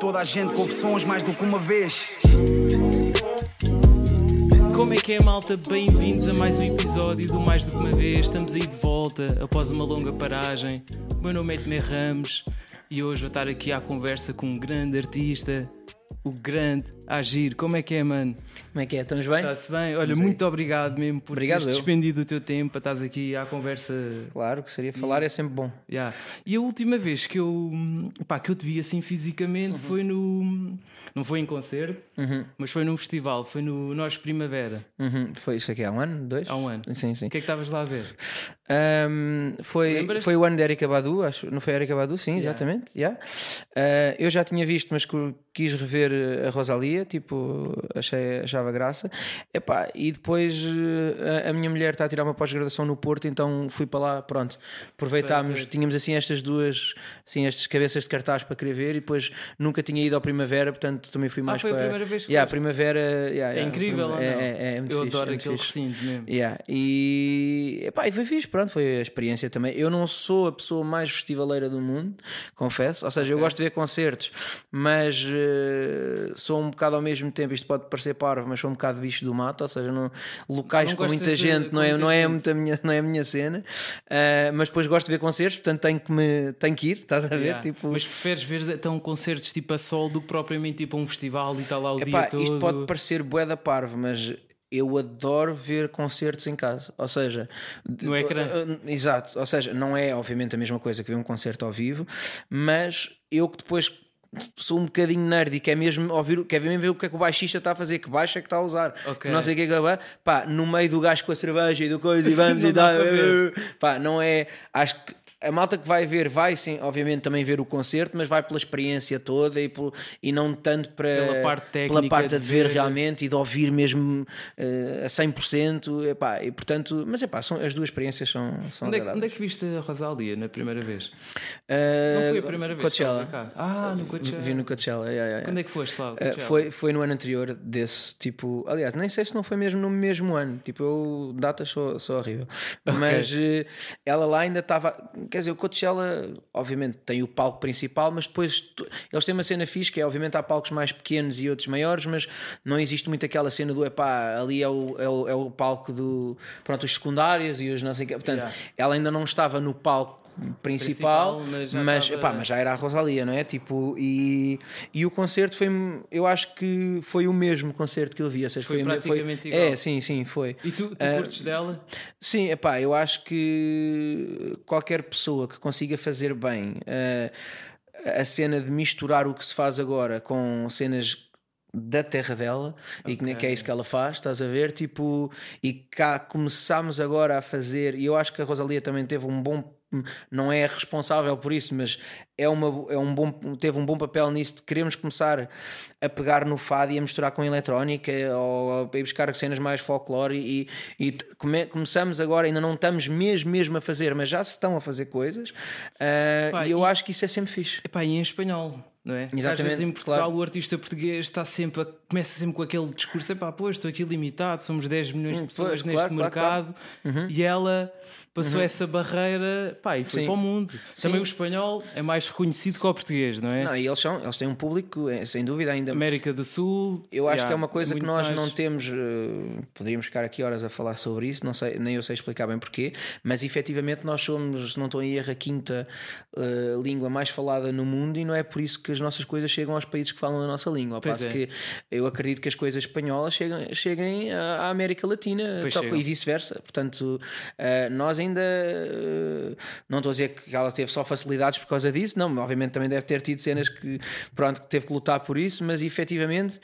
toda a gente sons mais do que uma vez. Como é que é, malta? Bem-vindos a mais um episódio do Mais do que uma vez. Estamos aí de volta após uma longa paragem. O meu nome é Tomé Ramos e hoje vou estar aqui à conversa com um grande artista, o grande Agir. Como é que é, mano? Como é que é? Estamos bem? Está-se bem? Olha, muito obrigado mesmo por Obrigado teres eu. despendido o teu tempo para estás aqui à conversa. Claro que seria falar, é sempre bom. Yeah. E a última vez que eu, pá, que eu te vi assim fisicamente foi no. Não foi em concerto, mas foi num festival, foi no Nós Primavera, Uhum. Foi isso aqui há um ano? Dois? há um ano. Sim, sim. O que é que estavas lá a ver? Ahm, foi, foi o ano de Erika Badu, acho. Não foi Erika Badu? Sim, exatamente. yeah. Ah, eu já tinha visto, mas quis rever a Rosalia, tipo, achei, achava graça. Epá, e depois eh, a, a minha mulher está a tirar uma pós-graduação no Porto, então fui para lá, pronto. Aproveitámos, tínhamos assim estas duas, assim, estas cabeças de cartaz para querer ver e depois nunca tinha ido ao Primavera, portanto também fui mais Ah, foi a para. primeira vez que yeah? Primavera, yeah, É yeah, incrível, ou não? é, é, é muito Eu fixe, adoro é aquele fixe. recinto mesmo. Yeah. E, epá, e foi fixe, pronto, foi a experiência também. Eu não sou a pessoa mais festivaleira do mundo, confesso. Ou seja, eu gosto de ver concertos, mas eh, sou um bocado ao mesmo tempo. Isto pode parecer parvo, mas sou um bocado bicho do mato. Ou seja, não, locais Não com muita de- gente com não, é, muita não, é muito a minha, não é a minha cena. Ah, mas depois gosto de ver concertos, portanto tenho que, me, tenho que ir, estás a ver? Yeah. Tipo, Mas preferes ver então concertos tipo a sol do que propriamente tipo um festival e está lá o Epá, dia todo? isto pode parecer bué da parvo, mas eu adoro ver concertos em casa. Ou seja, No ecrã. uh, uh, Exato. Ou seja, não é obviamente a mesma coisa que ver um concerto ao vivo, mas eu que depois sou um bocadinho nerd e quer mesmo ouvir, quer mesmo ver o que é que o baixista está a fazer, que baixo é que está a usar, Ok. que não sei o que é que vai, pá, no meio do gajo com a cerveja e do coisa e vamos e tal, pá, não é, acho que a malta que vai ver vai sim, obviamente também ver o concerto, mas vai pela experiência toda e, por- e não tanto para Pela parte técnica pela parte de ver ver. realmente e de ouvir mesmo eh, a 100%, epá, e portanto, mas epá, são, as duas experiências são, são Onde é, que- onde é que viste a Rosalia na primeira vez? Eh, Não foi a primeira vez? Coachella. Ah, no Coachella. Vi no Coachella, yeah, yeah, yeah. Quando é que foste lá? Coachella? foi, foi no ano anterior desse tipo. Aliás, nem sei se não foi mesmo no mesmo ano. Tipo, eu datas sou, sou horrível. Mas eh, ela lá ainda estava. Quer dizer, o Coachella, obviamente, tem o palco principal, mas depois tu- eles têm uma cena fixe que é, obviamente, há palcos mais pequenos e outros maiores, mas não existe muito aquela cena do epá, ali é o, é o, é o palco do. Pronto, os secundários e os não sei o quê. Portanto, Yeah. ela ainda não estava no palco. Principal, Principal, mas já mas, epá, mas já era a Rosalia, não é? Tipo, e, e o concerto foi, eu acho que foi o mesmo concerto que eu vi. Ou seja, Foi foi, praticamente foi, É, igual. sim, sim, foi. E tu, tu Ah, curtes dela? Sim, epá, eu acho que qualquer pessoa que consiga fazer bem eh, a cena de misturar o que se faz agora com cenas da terra dela e que, que é isso que ela faz, estás a ver? Tipo, e cá começámos agora a fazer, e eu acho que a Rosalia também teve um bom não é responsável por isso, mas é, uma, é um bom, teve um bom papel nisso de queremos começar a pegar no fado e a misturar com eletrónica ou a ir buscar cenas mais folclore e, e come- começamos agora, ainda não estamos mesmo, mesmo a fazer, mas já se estão a fazer coisas ah, Pá, e eu e- acho que isso é sempre fixe. Epá, e em espanhol, não é? Porque Às Exatamente, vezes em Portugal claro. o artista português está sempre a- começa sempre com aquele discurso: epá, pois estou aqui limitado, somos 10 milhões de Hum, pessoas pois, neste claro, claro, mercado e ela passou essa barreira pá, e foi Sim. para o mundo. Sim. Também o espanhol é mais reconhecido que o português, não é? Não, e eles, são, eles têm um público, é, sem dúvida, ainda América do Sul. Eu acho yeah, que é uma coisa que nós mais- não temos. eh, poderíamos ficar aqui horas a falar sobre isso, não sei, nem eu sei explicar bem porquê, mas efetivamente nós somos, se não estou em erro, a quinta eh, língua mais falada no mundo e não é por isso que as nossas coisas chegam aos países que falam a nossa língua. Ao Pois passo é. que eu acredito que as coisas espanholas cheguem, cheguem à América Latina chegam. e vice-versa. Portanto, eh, nós ainda. não estou a dizer que ela teve só facilidades por causa disso, não, obviamente também deve ter tido cenas que, pronto, que teve que lutar por isso, mas efetivamente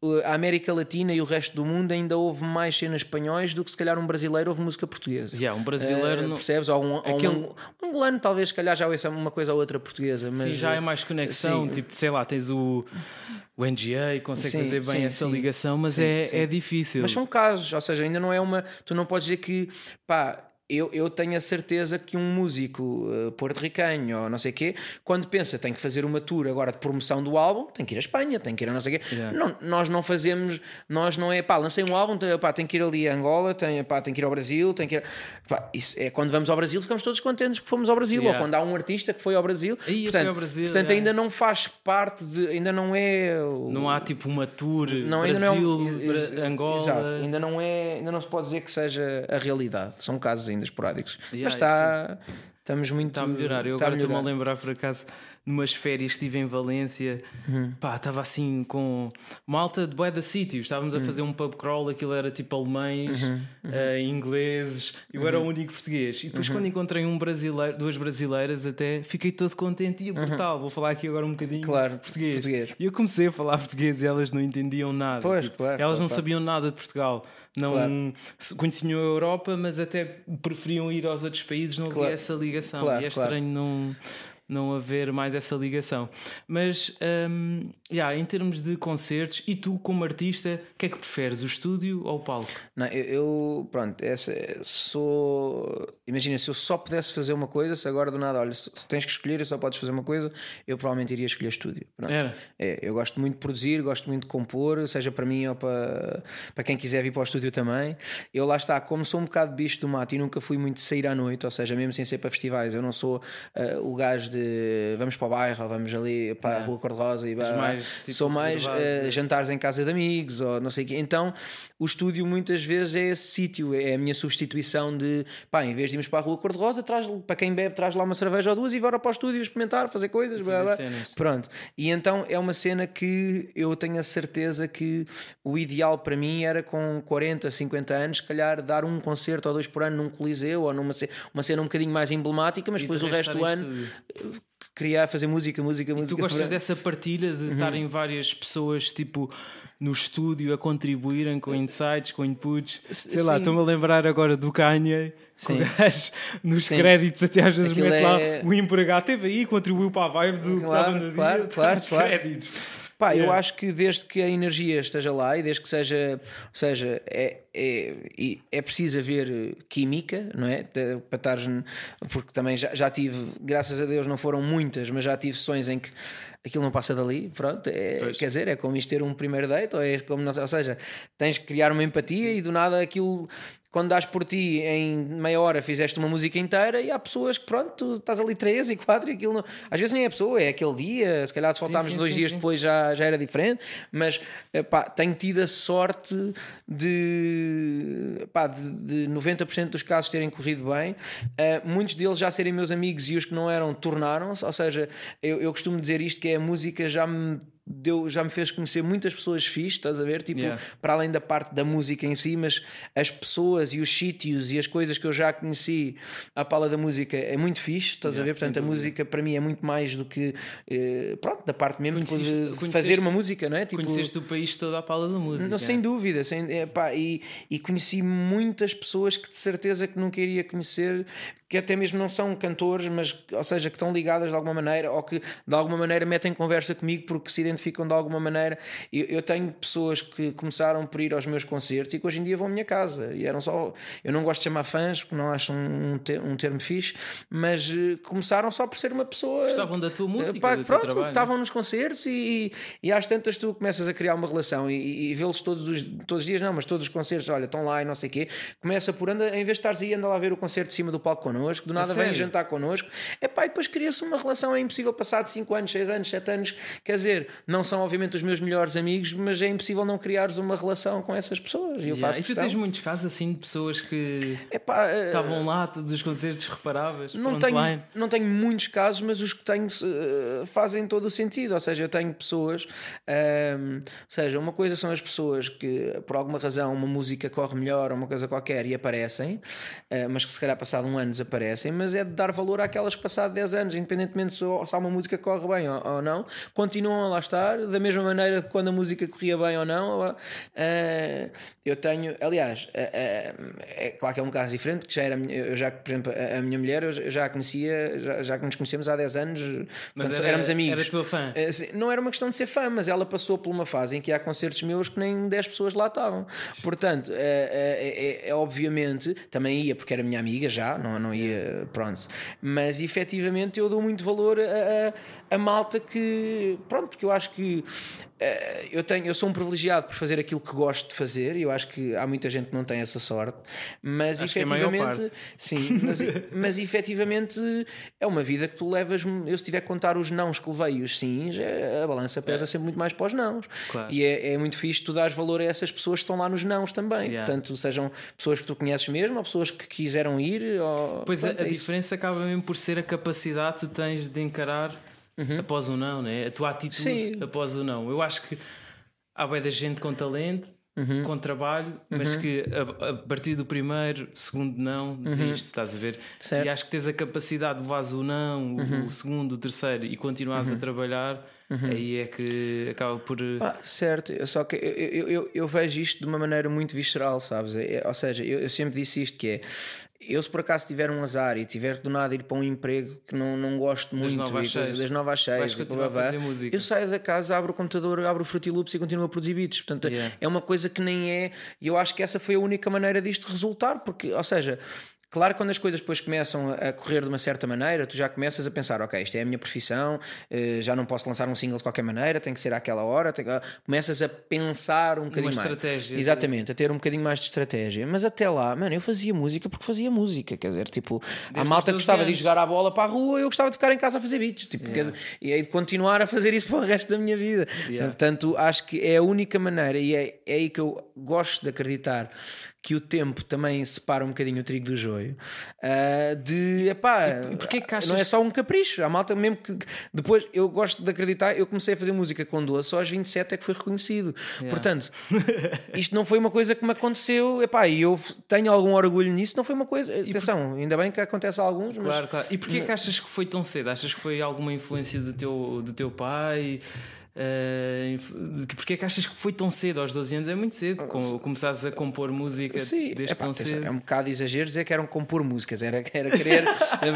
o- a América Latina e o resto do mundo ainda houve mais cenas espanhóis do que se calhar um brasileiro houve música portuguesa. Yeah, um brasileiro Eh, não- percebes? Ou um, Aquele- um, um angolano, talvez, se calhar já ouça uma coisa ou outra portuguesa. Mas, Sim, já é mais conexão, sim. tipo, sei lá, tens o, o NGA e consegue Sim, fazer bem sim, essa ligação, mas é, é difícil. Mas são casos, ou seja, ainda não é uma. Tu não podes dizer que pá. Eu, eu tenho a certeza que um músico uh, porto-ricanho ou não sei o quê, quando pensa tem que fazer uma tour agora de promoção do álbum, tem que ir à Espanha, tem que ir a não sei o quê. Yeah. Não, nós não fazemos, nós não é pá, lancei um álbum, tem, pá, tem que ir ali a Angola, tem, pá, tem que ir ao Brasil, tem que ir. Pá, isso é quando vamos ao Brasil, ficamos todos contentes que fomos ao Brasil, Yeah. ou quando há um artista que foi ao Brasil. Aí, portanto, ao Brasil, portanto yeah. ainda não faz parte de, ainda não é. o- Não há tipo uma tour não, Brasil, não, ex- Angola. Exato, ainda não é, ainda não se pode dizer que seja a realidade. São casos ainda esporádicos. Yeah, Mas está, estamos muito Está a melhorar. Eu agora estou-me a lembrar, por acaso, numas férias estive em Valência, Uhum. pá, estava assim com malta de bué da sítios. Estávamos Uhum. a fazer um pub crawl, aquilo era tipo alemães, eh, ingleses, eu era o Uhum. único português. E depois, quando encontrei um brasileiro, duas brasileiras, até fiquei todo contente e brutal. Vou falar aqui agora um bocadinho Uhum. Claro, português. português. E eu comecei a falar português e elas não entendiam nada. Pois, Tipo, claro, Elas claro, não claro. sabiam nada de Portugal. Não Claro. conheciam a Europa, mas até preferiam ir aos outros países, não Claro. havia essa ligação. Claro, e é estranho não, não haver mais essa ligação. Mas, hum, yeah, em termos de concertos, e tu, como artista, o que é que preferes, o estúdio ou o palco? Não, eu, eu, pronto, essa, sou. Imagina, se eu só pudesse fazer uma coisa, se agora do nada, olha, se tens que escolher e só podes fazer uma coisa, eu provavelmente iria escolher estúdio. Pronto. Era? É, eu gosto muito de produzir, gosto muito de compor, seja para mim ou para, para quem quiser vir para o estúdio também. Eu lá está, como sou um bocado bicho do mato e nunca fui muito de sair à noite, ou seja, mesmo sem ser para festivais, eu não sou ah, o gajo de vamos para o bairro, vamos ali para a Rua Cor-de-Rosa e vá- mais, tipo, sou mais é. jantares em casa de amigos ou não sei o quê. Então o estúdio muitas vezes é esse sítio, é a minha substituição de pá, em vez de irmos para a Rua Cor-de-Rosa, traz, para quem bebe, traz lá uma cerveja ou duas e bora para o estúdio experimentar, fazer coisas, blá, blá. cenas. Pronto, e então é uma cena que eu tenho a certeza que o ideal para mim era com 40, 50 anos, se calhar dar um concerto ou dois por ano num coliseu ou numa uma cena um bocadinho mais emblemática, mas E depois de o resto do ano. Criar, fazer música, música, música. Tu gostas pronto. dessa partilha de estarem várias pessoas tipo no estúdio a contribuírem com insights, com inputs? Sei lá, sim. estou-me a lembrar agora do Kanye. Com Sim. gajo nos Sim. créditos, até às vezes mete lá é- o empregado teve aí, contribuiu para a vibe do que Claro, estava no claro, dia, claro, nos claro. créditos. Pá, eu Yeah. acho que desde que a energia esteja lá e desde que seja, ou seja, é, é, é preciso haver química, não é? De- Para estares, porque também já, já tive, graças a Deus, não foram muitas, mas já tive sessões em que aquilo não passa dali, pronto. É, quer dizer, é como isto ter um primeiro date, ou é como, não ou seja, tens que criar uma empatia e do nada aquilo. Quando dás por ti em meia hora fizeste uma música inteira e há pessoas que pronto, tu estás ali três e quatro e aquilo não... às vezes nem é a pessoa, é aquele dia, se calhar se faltarmos dois sim, dias sim. depois já, já era diferente, mas epá, tenho tido a sorte de, epá, de, de 90% dos casos terem corrido bem, Eh, muitos deles já serem meus amigos e os que não eram tornaram-se, ou seja, eu, eu costumo dizer isto que é a música já me deu, já me fez conhecer muitas pessoas fixes, estás a ver? Tipo, Yeah. para além da parte da música em si, mas as pessoas e os sítios e as coisas que eu já conheci à pala da música é muito fixe, estás Yeah, a ver? Portanto, a música para mim é muito mais do que eh, pronto, da parte mesmo de- Conheceste- de, conheceste- fazer uma música, não é? Tipo, Conheceste o país todo à pala da música. não, sem dúvida, sem, é, e, e conheci muitas pessoas que de certeza que nunca iria conhecer, que até mesmo não são cantores, mas ou seja, que estão ligadas de alguma maneira ou que de alguma maneira metem conversa comigo porque se identificam de alguma maneira. Eu, eu tenho pessoas que começaram por ir aos meus concertos e que hoje em dia vão à minha casa e eram só. Eu não gosto de chamar fãs, porque não acho um, um termo fixe, mas eh, começaram só por ser uma pessoa. Gostavam da tua música, Pá, pronto, trabalho. que estavam nos concertos e, e às tantas tu começas a criar uma relação e, e vê-los todos os, todos os dias, não, mas todos os concertos, olha, estão lá e não sei o quê. Começa por anda, em vez de estares aí, anda lá ver o concerto de cima do palco connosco, do nada vem jantar connosco. É pá, e depois cria-se uma relação, é impossível passar de 5 anos, 6 anos, 7 anos. Quer dizer, não são obviamente os meus melhores amigos, mas é impossível não criares uma relação com essas pessoas. E eu Yeah. faço E tu questão. tens muitos casos assim de pessoas que Epá, eh, estavam lá, todos os concertos reparáveis, não tenho, não tenho muitos casos, mas os que tenho eh, fazem todo o sentido. Ou seja, eu tenho pessoas, ehm, ou seja, uma coisa são as pessoas que por alguma razão uma música corre melhor ou uma coisa qualquer e aparecem, eh, mas que se calhar passado um ano desaparecem, mas é de dar valor àquelas que passado 10 anos, independentemente se, se há uma música que corre bem ou, ou não, continuam a lá estar da mesma maneira de quando a música corria bem ou não. Uh, eu tenho, aliás, uh, uh, é claro que é um caso diferente, que já era, eu já, por exemplo, a, minha mulher, eu já a conhecia, já, já nos conhecemos há 10 anos, portanto, era- éramos amigos. era tua fã? Não era uma questão de ser fã, mas ela passou por uma fase em que há concertos meus que nem 10 pessoas lá estavam. Portanto, é- é- é obviamente, também ia porque era minha amiga já, não, não ia, pronto. Mas efetivamente eu dou muito valor a, a, a malta que, pronto, porque eu acho que eh, eu, tenho, eu sou um privilegiado por fazer aquilo que gosto de fazer e eu acho que há muita gente que não tem essa sorte, mas Acho é a efetivamente, parte. sim, mas, mas efetivamente é uma vida que tu levas. Eu, se tiver que contar os nãos que levei e os sims, é- a balança pesa sempre muito mais para os nãos. Claro. E é, é muito fixe tu dares valor a essas pessoas que estão lá nos nãos também. Yeah. Portanto, sejam pessoas que tu conheces mesmo ou pessoas que quiseram ir. Ou, Pois a, pronto, a é isso. diferença acaba mesmo por ser a capacidade que tens de encarar após o não, né? a tua atitude Sim. após o não. Eu acho que há bem da gente com talento, com trabalho, mas que a, a partir do primeiro, segundo não, desiste, estás a ver? Certo. E acho que tens a capacidade de levares o não, o, o segundo, o terceiro e continuares a trabalhar, aí é que acaba por. Ah, certo, só que eu, eu, eu, eu vejo isto de uma maneira muito visceral, sabes? É- ou seja, eu, eu sempre disse isto: que é eu, se por acaso tiver um azar e tiver do nada ir para um emprego que não, não gosto muito e coisa- seis. das seis, Vais e blá, blá, eu saio da casa, abro o computador, abro o Fruity Loops e continuo a produzir beats. Portanto, Yeah. é uma coisa que nem é. E eu acho que essa foi a única maneira disto resultar, porque, ou seja. Claro, quando as coisas depois começam a correr de uma certa maneira, tu já começas a pensar, ok, isto é a minha profissão, eh, já não posso lançar um single de qualquer maneira, tem que ser àquela hora. que- Começas a pensar um bocadinho mais. estratégia. Exatamente, a ter um bocadinho mais de estratégia. Mas até lá, mano, eu fazia música porque fazia música. Quer dizer, tipo, a os malta 12 gostava de anos. jogar a bola para a rua, eu gostava de ficar em casa a fazer beats. Tipo, quer dizer, e aí de continuar a fazer isso para o resto da minha vida. Yeah. Portanto, acho que é a única maneira, e é, é aí que eu gosto de acreditar que o tempo também separa um bocadinho o trigo do joio. ah, de, epá, E porquê que achas não é só um capricho. A malta mesmo que depois eu gosto de acreditar, eu comecei a fazer música com 12, só aos 27 é que foi reconhecido. Portanto, isto não foi uma coisa que me aconteceu, epá, e eu tenho algum orgulho nisso, não foi uma coisa. Atenção, ainda bem que acontece a alguns, mas Claro, claro. E porquê que achas que foi tão cedo? Achas que foi alguma influência do teu, do teu pai? Inf- de- porquê que achas que foi tão cedo? Aos 12 anos é muito cedo. Com, começares a compor música Sim, desde epá, tão cedo. é um bocado exagero dizer que eram compor músicas, era, era querer,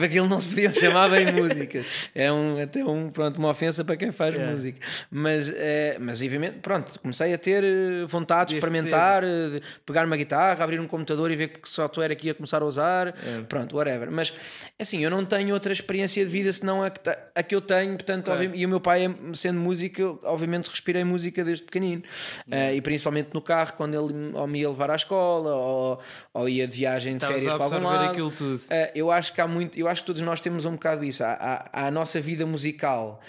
aquilo não se podia chamar bem músicas. É um, até um, pronto, uma ofensa para quem faz Yeah. música. Mas, eh, mas, obviamente, pronto, comecei a ter eh, vontade de experimentar, de pegar uma guitarra, abrir um computador e ver que software aqui ia começar a usar, É. pronto, whatever. Mas assim, eu não tenho outra experiência de vida senão a que, a que eu tenho, portanto, Claro. e o meu pai, sendo músico, eu, obviamente respirei música desde pequenino. Eh, e principalmente no carro, quando ele ou me ia levar à escola ou, ou ia de viagem de Estavas férias para algum lado. aquilo tudo. Uh, eu acho que há muito, eu acho que todos nós temos um bocado isso. Há, há- há a nossa vida musical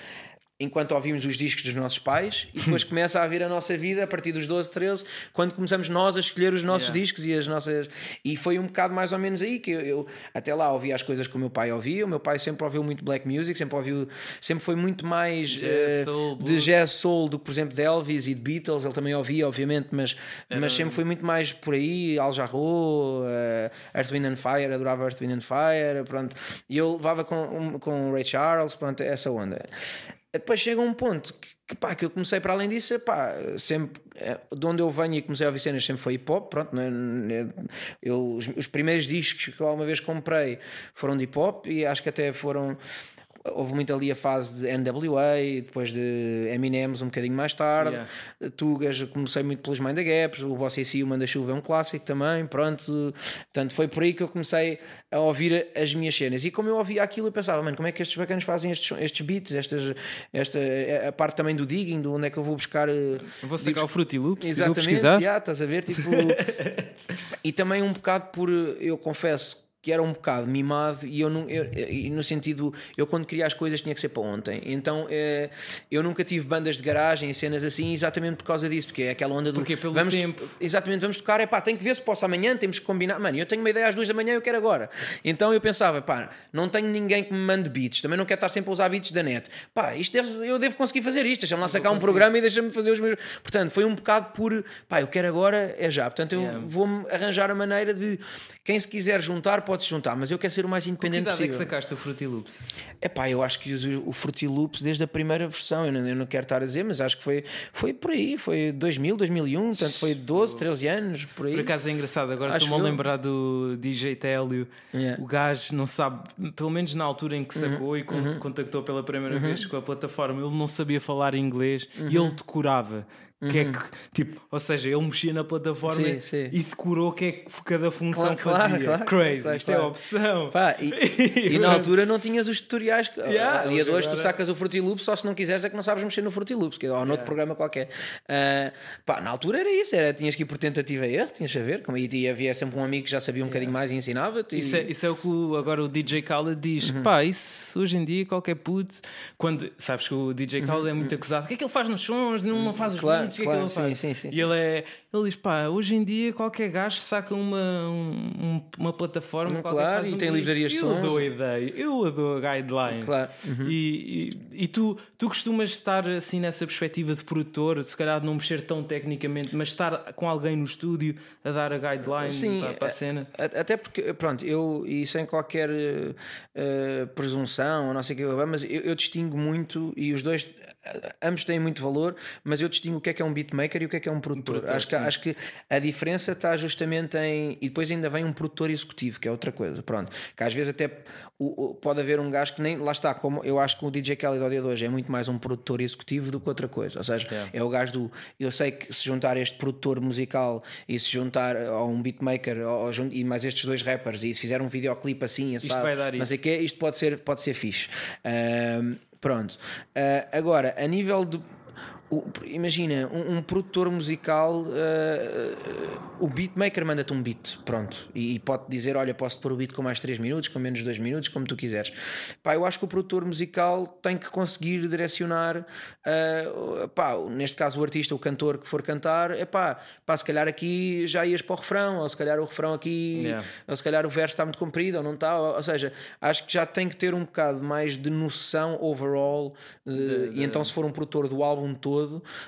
enquanto ouvimos os discos dos nossos pais e depois começa a haver a nossa vida a partir dos 12, 13, quando começamos nós a escolher os nossos Yeah. discos e as nossas. E foi um bocado mais ou menos aí que eu, eu até lá ouvia as coisas que o meu pai ouvia. O meu pai sempre ouviu muito black music, sempre ouviu, sempre foi muito mais Jazz, eh, soul, de jazz soul do que, por exemplo, de Elvis e de Beatles. Ele também ouvia, obviamente, mas, mas sempre foi muito mais por aí. Al Jarreau, eh, Earth, Wind and Fire, adorava Earth, Wind and Fire. Pronto. E eu levava com, um, com o Ray Charles, pronto, essa onda. Depois chega um ponto que, que, pá, que eu comecei para além disso, pá, sempre eh, de onde eu venho e comecei a ouvir cenas sempre foi hip hop. Pronto, não é? eu, os, os primeiros discos que eu alguma vez comprei foram de hip hop e acho que até foram. Houve muito ali a fase de NWA, depois de Eminems um bocadinho mais tarde. Yeah. Tugas, comecei muito pelos Mind the Gaps, o Boss AC, o Manda Chuva é um clássico também, pronto. Portanto, foi por aí que eu comecei a ouvir as minhas cenas. E como eu ouvia aquilo, eu pensava, mano, como é que estes bacanas fazem estes, estes beats, estas, esta, a parte também do digging, de onde é que eu vou buscar. eh, Vou sacar o Fruity Loops e vou Exatamente, pesquisar. já, estás a ver? Tipo, e também um bocado por, eu confesso que era um bocado mimado e eu, não, eu, e no sentido, eu quando queria as coisas tinha que ser para ontem. Então eh, eu nunca tive bandas de garagem e cenas assim exatamente por causa disso, porque é aquela onda do. Porque pelo vamos, tempo. Exatamente, vamos tocar, é pá, tem que ver se posso amanhã, temos que combinar. Mano, eu tenho uma ideia às duas da manhã, eu quero agora. Então eu pensava, pá, não tenho ninguém que me mande beats, também não quero estar sempre a usar beats da net. Pá, isto deve, eu devo conseguir fazer isto, deixa-me lá sacar um programa e deixa-me fazer os meus. Portanto, foi um bocado por, pá, eu quero agora, é já. Portanto, eu Yeah. vou-me arranjar a maneira de quem se quiser juntar pode pode se juntar, mas eu quero ser o mais Que independente idade é que possível. sacaste o Fruity Loops? É pá, eu acho que uso o Fruity Loops desde a primeira versão. Eu não, eu não quero estar a dizer, mas acho que foi, foi por aí. Foi 2000, 2001, portanto foi 12, 13 anos, por aí. Por acaso é engraçado, agora estou-me a lembrar do DJ Télio. Yeah. O gajo não sabe, pelo menos na altura em que Uhum. sacou e con- contactou pela primeira vez com a plataforma, ele não sabia falar inglês Uhum. e ele decorava. Que é que, tipo, ou seja, ele mexia na plataforma Sim, sim. e decorou o que é que cada função Claro, claro, fazia. claro, Crazy, claro, isto é claro. opção. Pá, e, e na altura não tinhas os tutoriais. que- Yeah, a dia de hoje hoje tu sacas o Fruity Loops só se não quiseres é que não sabes mexer no Fruity Loops, que, ou noutro programa qualquer. Ah, pá, na altura era isso, era, tinhas que ir por tentativa e erro, tinhas a ver. Como, e, e havia sempre um amigo que já sabia um bocadinho mais e ensinava-te. e- Isso é, isso é o que o- agora o DJ Khaled diz. Uhum. Pá, isso hoje em dia qualquer puto, quando sabes que o DJ Khaled é muito acusado, o que é que ele faz nos sons? Ele não faz os Uhum. Claro, beats, o que é que ele sim, faz? sim, sim, e sim. ele é, ele diz, pá, hoje em dia qualquer gajo saca uma, um- uma plataforma, qualquer Claro, e um tem livrarias de Eu sons. dou a ideia, eu dou guideline. Claro. Uhum. E, e, e tu, tu costumas estar assim nessa perspectiva de produtor, se calhar de não mexer tão tecnicamente, mas estar com alguém no estúdio a dar a guideline Sim, para, para a cena. A- Até porque, pronto, eu, e sem qualquer eh, presunção, ou não sei o que, mas eu, eu distingo muito, e os dois, ambos têm muito valor, mas eu distingo o que é que é um beatmaker e o que é que é um produtor. produtor, acho, que, acho que a diferença está justamente em. E depois ainda vem um produtor executivo, que é outra coisa, pronto. Que às vezes até pode haver um gajo que nem. Lá está, como eu acho que o DJ Kelly do dia de hoje é muito mais um produtor executivo do que outra coisa. Ou seja, Yeah. é o gajo do. Eu sei que se juntar este produtor musical e se juntar a um beatmaker ou, e mais estes dois rappers e se fizer um videoclipe assim, assado, vai dar não isso. sei o quê, isto pode ser, pode ser fixe. Pronto. Ah, agora, a nível de. Imagina, um, um produtor musical, ah, o beatmaker manda-te um beat, pronto, e, e pode dizer: Olha, posso pôr o beat com mais 3 minutos, com menos 2 minutos, como tu quiseres. Pá, eu acho que o produtor musical tem que conseguir direcionar, ah, pá, neste caso, o artista, o cantor que for cantar, é pá, pá, se calhar aqui já ias para o refrão, ou se calhar o refrão aqui, Yeah. ou se calhar o verso está muito comprido ou não está, ou, ou seja, acho que já tem que ter um bocado mais de noção overall, de- e então se for um produtor do álbum todo,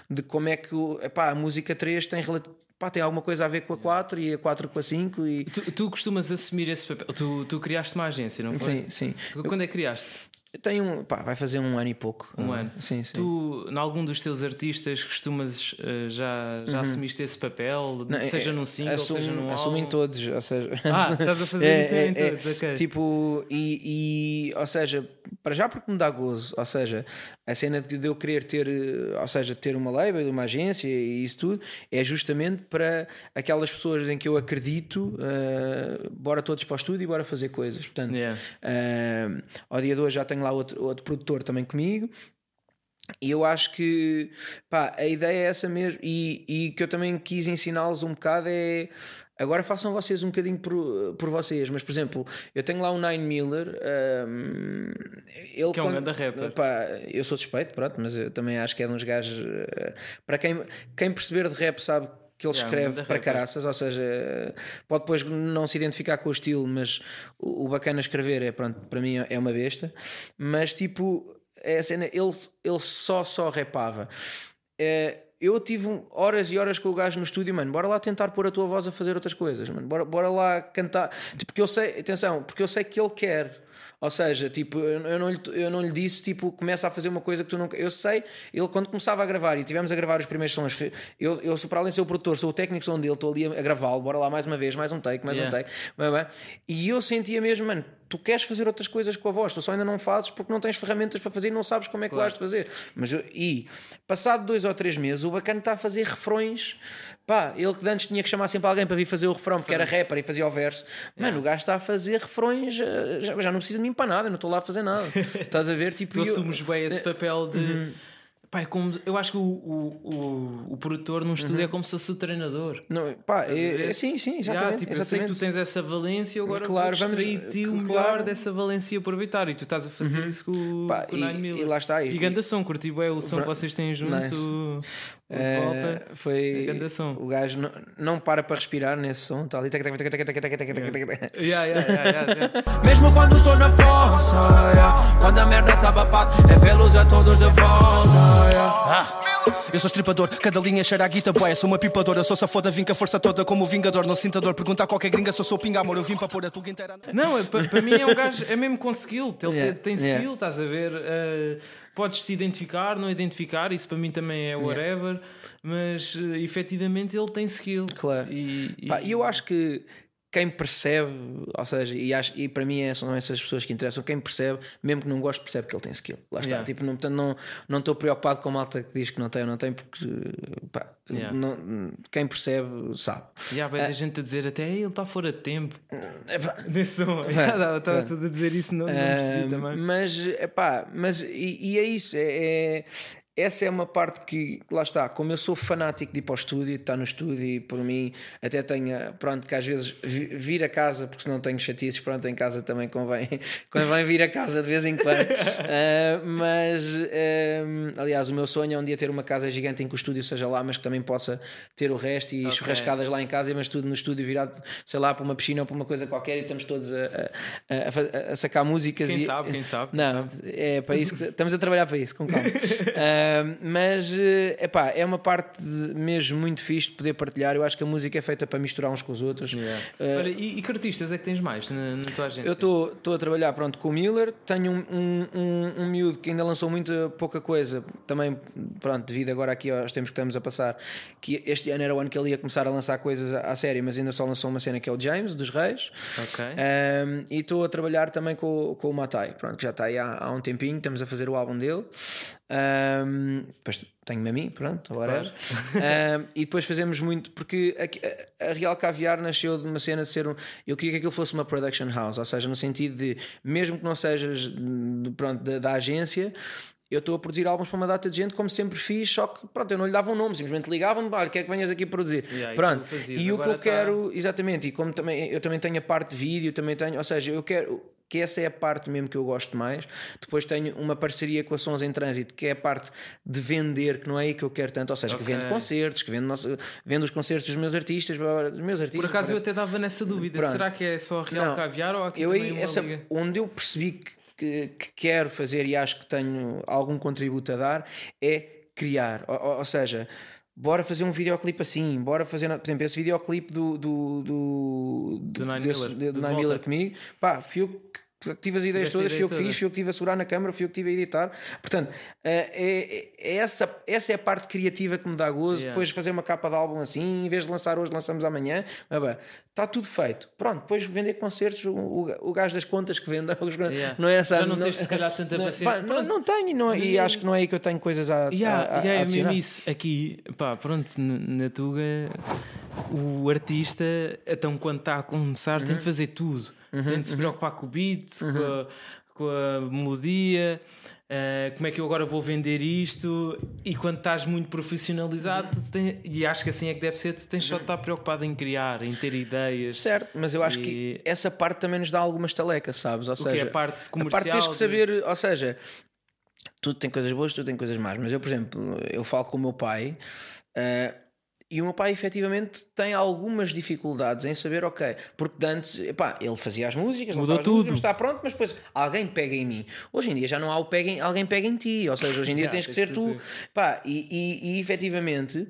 de como é que epá, a música 3 tem pá, tem alguma coisa a ver com a 4 e a 4 com a 5 e Tu, tu costumas assumir esse papel. Tu, tu criaste uma agência, não foi? sim, sim. Quando é que criaste? Tenho um, pá, vai fazer um ano e pouco. Um Ah, ano. Sim, sim. Tu, em algum dos teus artistas, costumas eh, já, já assumiste esse papel? Uhum. Não, seja é- num single, assumo, seja num assumo em todos, ou seja, Ah, estás a fazer isso em todos, ok. Tipo, e, e, ou seja, para já porque me dá gozo, ou seja, a cena de eu querer ter, eh, ou seja, ter uma label, uma agência e isso tudo, é justamente para aquelas pessoas em que eu acredito, eh, bora todos para o estúdio e bora fazer coisas. Portanto, Yeah. eh, ao dia de hoje já tenho lá outro, outro produtor também comigo. E eu acho que pá, a ideia é essa mesmo, e, e que eu também quis ensiná-los um bocado é agora façam vocês um bocadinho por, por vocês, mas por exemplo, eu tenho lá o Nine Miller, hum, ele Que é um grande rapper. Pá, eu sou suspeito, pronto, mas eu também acho que é de uns gajos eh, para quem, quem perceber de rap sabe que ele Yeah, escreve para caraças, ou seja, pode depois não se identificar com o estilo, mas o, o bacana escrever é, pronto, para mim é uma besta, mas tipo, é a cena, ele, ele só, só rapava. É, eu tive horas e horas com o gajo no estúdio, mano. Bora lá tentar pôr a tua voz a fazer outras coisas, mano. Bora, bora lá cantar. Tipo, porque eu sei, atenção, porque eu sei que ele quer. Ou seja, tipo, eu, não lhe, eu não lhe disse, tipo, começa a fazer uma coisa que tu não. Eu sei, ele quando começava a gravar e tivemos a gravar os primeiros sons, eu, eu sou para além de ser o produtor, sou o técnico som dele, estou ali a, a gravá-lo, bora lá mais uma vez, mais um take, mais Yeah. um take. E eu sentia mesmo, mano, tu queres fazer outras coisas com a voz, tu só ainda não fazes porque não tens ferramentas para fazer e não sabes como é que Claro. vais de fazer. Mas e passado dois ou três meses, o bacana está a fazer refrões. Pá, ele que antes tinha que chamar sempre alguém para vir fazer o refrão porque era rapper e fazia o verso. Mano, o gajo está a fazer refrões, eh, já, já não precisa de mim para nada, não estou lá a fazer nada. Estás a ver? Tipo, Tu eu- assumes bem eh, esse papel de. uhum. Pá, é como, eu acho que o, o, o, o produtor num estúdio é como se fosse o treinador. não, pá, é, é- sim, sim, Já, exatamente. tipo, eu sei que tu tens essa valência, agora Claro, vou extrair-te o claro. melhor dessa valência e aproveitar. E tu estás a fazer isso com, Pá, com o e- Nine Miller. e lá está, e- E ganda som, curti bem o som que vocês têm juntos. Nice. Eh, é, volta, foi o gajo não, não para para respirar nesse som tá tal. Mesmo quando estou na força, yeah. quando a merda sabe a pato, é, é vê-los a todos de volta. Yeah. Ah. Eu sou estripador, cada linha cheira a guita boé. Sou uma pipadora, sou safoda, vim com a força toda como o vingador, não sinto dor. Pergunta a qualquer gringa se eu sou pinga amor, eu vim para pôr a tua inteira. Não, é para mim é um gajo, é mesmo com skill, ele yeah, tem skill, yeah. estás a ver? Uh, podes te identificar, não identificar, isso para mim também é whatever, mas uh, efetivamente ele tem skill. Claro. E, e- Pá, E eu acho que quem percebe, ou seja, e, acho, e para mim é- são essas pessoas que interessam, quem percebe, mesmo que não goste, percebe que ele tem skill. Lá está. Yeah. Tipo, não, portanto, não não estou preocupado com a malta que diz que não tem ou não tem, porque pá, Yeah. não- quem percebe sabe. E há bem da gente a dizer até "Ei, ele está fora de tempo. Desse som. Estava tudo a dizer isso, não, não percebi também. Mas, epá, mas e, e é isso. É, é- essa é uma parte que, lá está, como eu sou fanático de ir para o estúdio, de estar no estúdio e por mim até tenho, pronto, que às vezes vi- vir a casa, porque senão tenho chatices, pronto, em casa também convém, convém vir a casa de vez em quando. Ah, mas, ah, aliás, o meu sonho é um dia ter uma casa gigante em que o estúdio seja lá, mas que também possa ter o resto e Ok. churrascadas lá em casa, mas tudo no estúdio virado, sei lá, para uma piscina ou para uma coisa qualquer e estamos todos a, a- a a sacar músicas. Quem e- sabe, quem sabe, quem Não, é para isso que estamos a trabalhar para isso, com calma. Mas é epá, é uma parte mesmo muito fixe de poder partilhar. Eu acho que a música é feita para misturar uns com os outros. Ah, Olha, e, e que artistas é que tens mais na, na tua agência? eu estou a trabalhar pronto, com o Miller, tenho um, um, um, um miúdo que ainda lançou muita pouca coisa, também pronto, devido agora aqui aos tempos que estamos a passar, que este ano era o ano que ele ia começar a lançar coisas à, à série, mas ainda só lançou uma cena que é o James, dos Reis. Ok. Um, e estou a trabalhar também com, o- com o Matai, pronto, que já está aí há, há um tempinho, estamos a fazer o álbum dele. Um, depois tenho-me a mim, pronto, agora um, E depois fazemos muito, porque a, a Real Caviar nasceu de uma cena de ser um. Eu queria que aquilo fosse uma production house, ou seja, no sentido de, mesmo que não sejas pronto, da, da agência. Eu estou a produzir álbuns para uma data de gente, como sempre fiz, só que pronto, eu não lhe dava um nome, simplesmente ligavam-me, olha, quer que venhas aqui produzir. Yeah, e pronto, fazias. e o que eu quero, tá- exatamente, e como também eu também tenho a parte de vídeo, também tenho, ou seja, eu quero que essa é a parte mesmo que eu gosto mais. Depois tenho uma parceria com a Sons em Trânsito, que é a parte de vender, que não é aí que eu quero tanto, ou seja, Ok. que vendo concertos, que nosso- vendo os concertos dos meus artistas, dos meus artistas. Por acaso eu até dava nessa dúvida. Pronto. Será que é só Real Não, Caviar ou há aqui eu aí, essa, liga? onde eu percebi que, que, que quero fazer e acho que tenho algum contributo a dar é criar. Ou- ou seja, bora fazer um videoclipe assim, bora fazer, por exemplo, esse videoclipe do, do, do, Do Nine desse- Miller, de- de do Nine. Miller comigo, pá, fui eu que tive as ideias todas, fui eu que fiz, fui eu que estive a segurar na câmara, fui eu que estive a editar. Portanto, eh, é, é essa, essa é a parte criativa que me dá gozo. Yeah. Depois fazer uma capa de álbum assim, em vez de lançar hoje, lançamos amanhã. Está tudo feito. Pronto, depois vender concertos, o, o, o gajo das contas que vende, Yeah. não é essa. Já não tens, se calhar, tanta não, paciência. pá, não, Pronto. não tenho, e não- e acho que não é aí que eu tenho coisas a, Yeah, a, a, yeah, a é mesmo isso. Aqui, pá, pronto, na Tuga, o artista, então quando está a começar, Uhum. tem de fazer tudo. Tem de se preocupar com o beat, com, a, com a melodia. eh, como é que eu agora vou vender isto? E quando estás muito profissionalizado, tem- e acho que assim é que deve ser, tu tens só de estar preocupado em criar, em ter ideias. Certo, mas eu acho E- que essa parte também nos dá algumas talecas, sabes? Ou O que seja, é a parte A comercial? parte tens que de- saber, ou seja, tudo tem coisas boas, tudo tem coisas más. Mas eu, por exemplo, eu falo com o meu pai eh, e o meu pai efetivamente tem algumas dificuldades em saber, ok, porque antes, epá, ele fazia as músicas, Mudou tudo. músicas, está pronto, mas depois alguém pega em mim. Hoje em dia já não há o pega em, alguém pega em ti, ou seja, hoje em dia Já, tens que ser tu. Pá, e, e, e efetivamente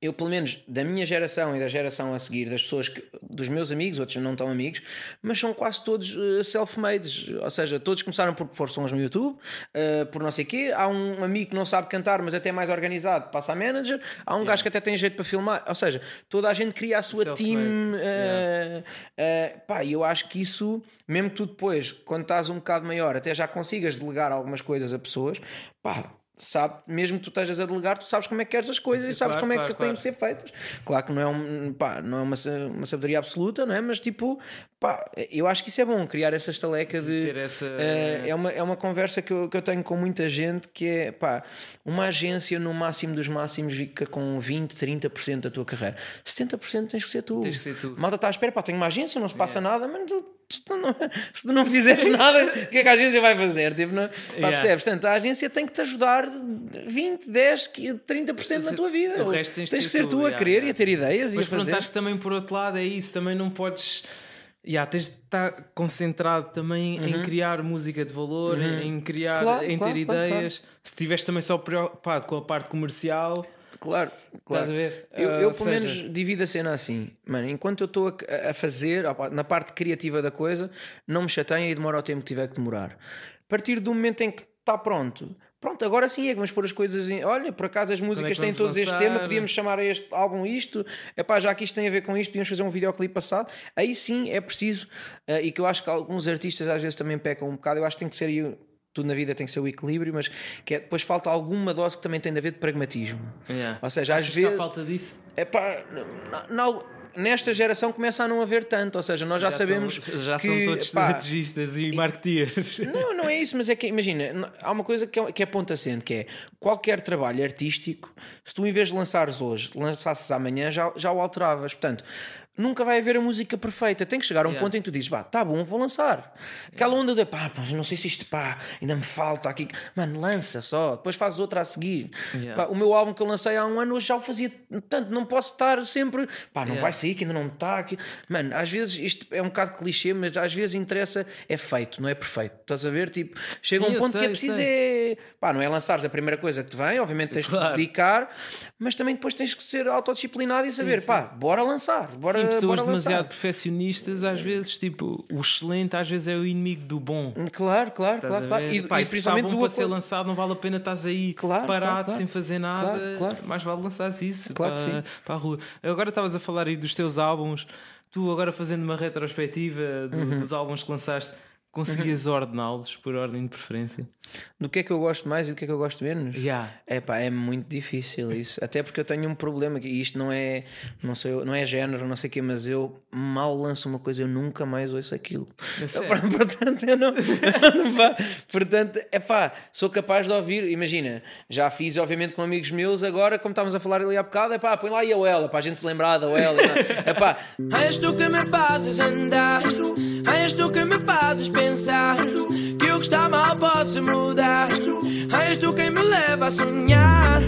eu, pelo menos da minha geração e da geração a seguir, das pessoas que, dos meus amigos, outros não tão amigos, mas são quase todos eh, self-made, ou seja, todos começaram por pôr sons no YouTube, eh, por não sei quê. Há um amigo que não sabe cantar, mas até é mais organizado, passa a manager. Há um gajo que até tem jeito para filmar, ou seja, toda a gente cria a sua team. eh, eh, pá, e eu acho que isso, mesmo que tu depois, quando estás um bocado maior, até já consigas delegar algumas coisas a pessoas, pá. Sabe, mesmo que tu estejas a delegar, tu sabes como é que queres as coisas e sabes Claro, como é claro, que têm claro. que ser feitas. Claro que não é, um, pá, não é uma, uma sabedoria absoluta, não é? Mas tipo, pá, eu acho que isso é bom, criar essa estaleca de. ter essa- eh, é, uma, é uma conversa que eu, que eu tenho com muita gente que é, pá, uma agência no máximo dos máximos fica com 20, 30% da tua carreira. 70% tens que ser tu. Tens que ser tu. Malta está à espera, pá, tenho uma agência, não se passa nada, mas tu, tu- tu não- se tu não fizeres nada, o que é que a agência vai fazer? Tipo, não, pá, Yeah. percebes? Portanto, a agência tem que te ajudar 20, 10, 30% na tua vida. O resto tens de que ser tu, a querer yeah. e a ter ideias Mas e que também por outro lado é isso, também não podes. Yeah, tens de estar concentrado também em criar música de valor, em criar, Claro, em ter claro, claro, ideias. Se estiveres também só preocupado com a parte comercial, Claro, claro. Estás a ver? Eu, Ah, eu ou pelo seja- menos divido a cena assim, mano. Enquanto eu estou a, a fazer, na parte criativa da coisa, não me chateia e demora o tempo que tiver que demorar. A partir do momento em que está pronto, pronto, agora sim é que vamos pôr as coisas em. Olha, por acaso as músicas que têm todos este lançar? tema, podíamos chamar a este álbum isto, epá, já que isto tem a ver com isto, podíamos fazer um videoclipe passado. Aí sim é preciso, eh, e que eu acho que alguns artistas às vezes também pecam um bocado, eu acho que tem que ser aí. Tudo na vida tem que ser o equilíbrio, mas que é- depois falta alguma dose que também tem de haver de pragmatismo. Yeah. Ou seja, às Achas que há vezes. falta disso. É pá, nesta geração começa a não haver tanto, ou seja, nós já, sabemos estão- já que, são todos pá, estrategistas e marketeers. não, não é isso, mas é que imagina, há uma coisa que é, que é ponto assente, que é qualquer trabalho artístico, se tu em vez de lançares hoje, lançasses amanhã, já, já o alteravas. Portanto, nunca vai haver a música perfeita. Tem que chegar a um Yeah. ponto em que tu dizes, pá, tá bom, vou lançar. Aquela onda de pá, pá, não sei se isto, pá, ainda me falta aqui. Mano, lança só, depois fazes outra a seguir. Yeah. Pá, o meu álbum que eu lancei há um ano, hoje já o fazia tanto, não posso estar sempre, pá, não vai sair que ainda não está aqui. Mano, às vezes isto é um bocado clichê, mas às vezes interessa, é feito, não é perfeito. Estás a ver? Tipo, chega Sim, um ponto que é sei, preciso, sei. é, pá, não é lançares a primeira coisa que te vem, obviamente tens Claro. de dedicar, mas também depois tens que ser autodisciplinado e saber, sim. pá, bora lançar, bora, pessoas bora demasiado lançar. perfeccionistas, às vezes, tipo, o excelente às vezes é o inimigo do bom. Claro, claro, Estás claro, claro. ver? E, Pá, e principalmente bom do para ser lançado, não vale a pena estás aí Claro, parado claro, claro. sem fazer nada. Claro, claro. Mais vale lançares isso Claro para, para a rua. Agora estavas a falar aí dos teus álbuns, tu agora fazendo uma retrospectiva do- Uhum. dos álbuns que lançaste, conseguias ordená-los por ordem de preferência? Do que é que eu gosto mais e do que é que eu gosto menos? Yeah. É pá, é muito difícil isso. Até porque eu tenho um problema, e isto não é, não sei, não é género, não sei o quê, mas eu mal lanço uma coisa, eu nunca mais ouço aquilo. É sério? Portanto, eu não. portanto, é pá, sou capaz de ouvir. Imagina, já fiz, obviamente, com amigos meus, agora, como estávamos a falar ali há bocado, é pá, põe lá aí a ela, para a gente se lembrar da ela. É pá, és tu que me fazes andar. Ai, és tu que me fazes pensar. Que o que está mal pode-se mudar. Ai, és tu quem me leva a sonhar.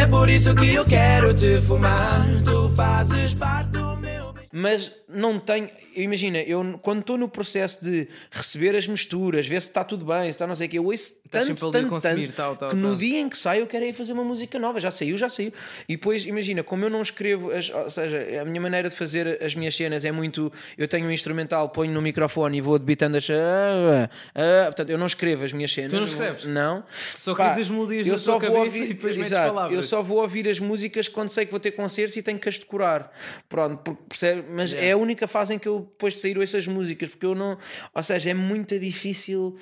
É por isso que eu quero te fumar. Tu fazes parte do meu. mas não tenho. Imagina, eu quando estou no processo de receber as misturas, ver se está tudo bem, se está não sei o que, eu ouço Estás tanto, tanto, tanto, tal, tal, que no tal. dia em que sai eu quero ir fazer uma música nova. Já saiu, já saiu. E depois, imagina, como eu não escrevo, as- ou seja, a minha maneira de fazer as minhas cenas é muito. Eu tenho um instrumental, ponho no microfone e vou debitando as. ah, ah, portanto, eu não escrevo as minhas cenas. Tu não escreves? Não. Só crias as melodias eu na só vou ouvir, e depois exato, palavras. Eu só vou ouvir as músicas quando sei que vou ter concertos e tenho que as decorar. Pronto, percebe? mas é a única fase em que eu depois de sair ouço as músicas, porque eu não. Ou seja, é muito difícil.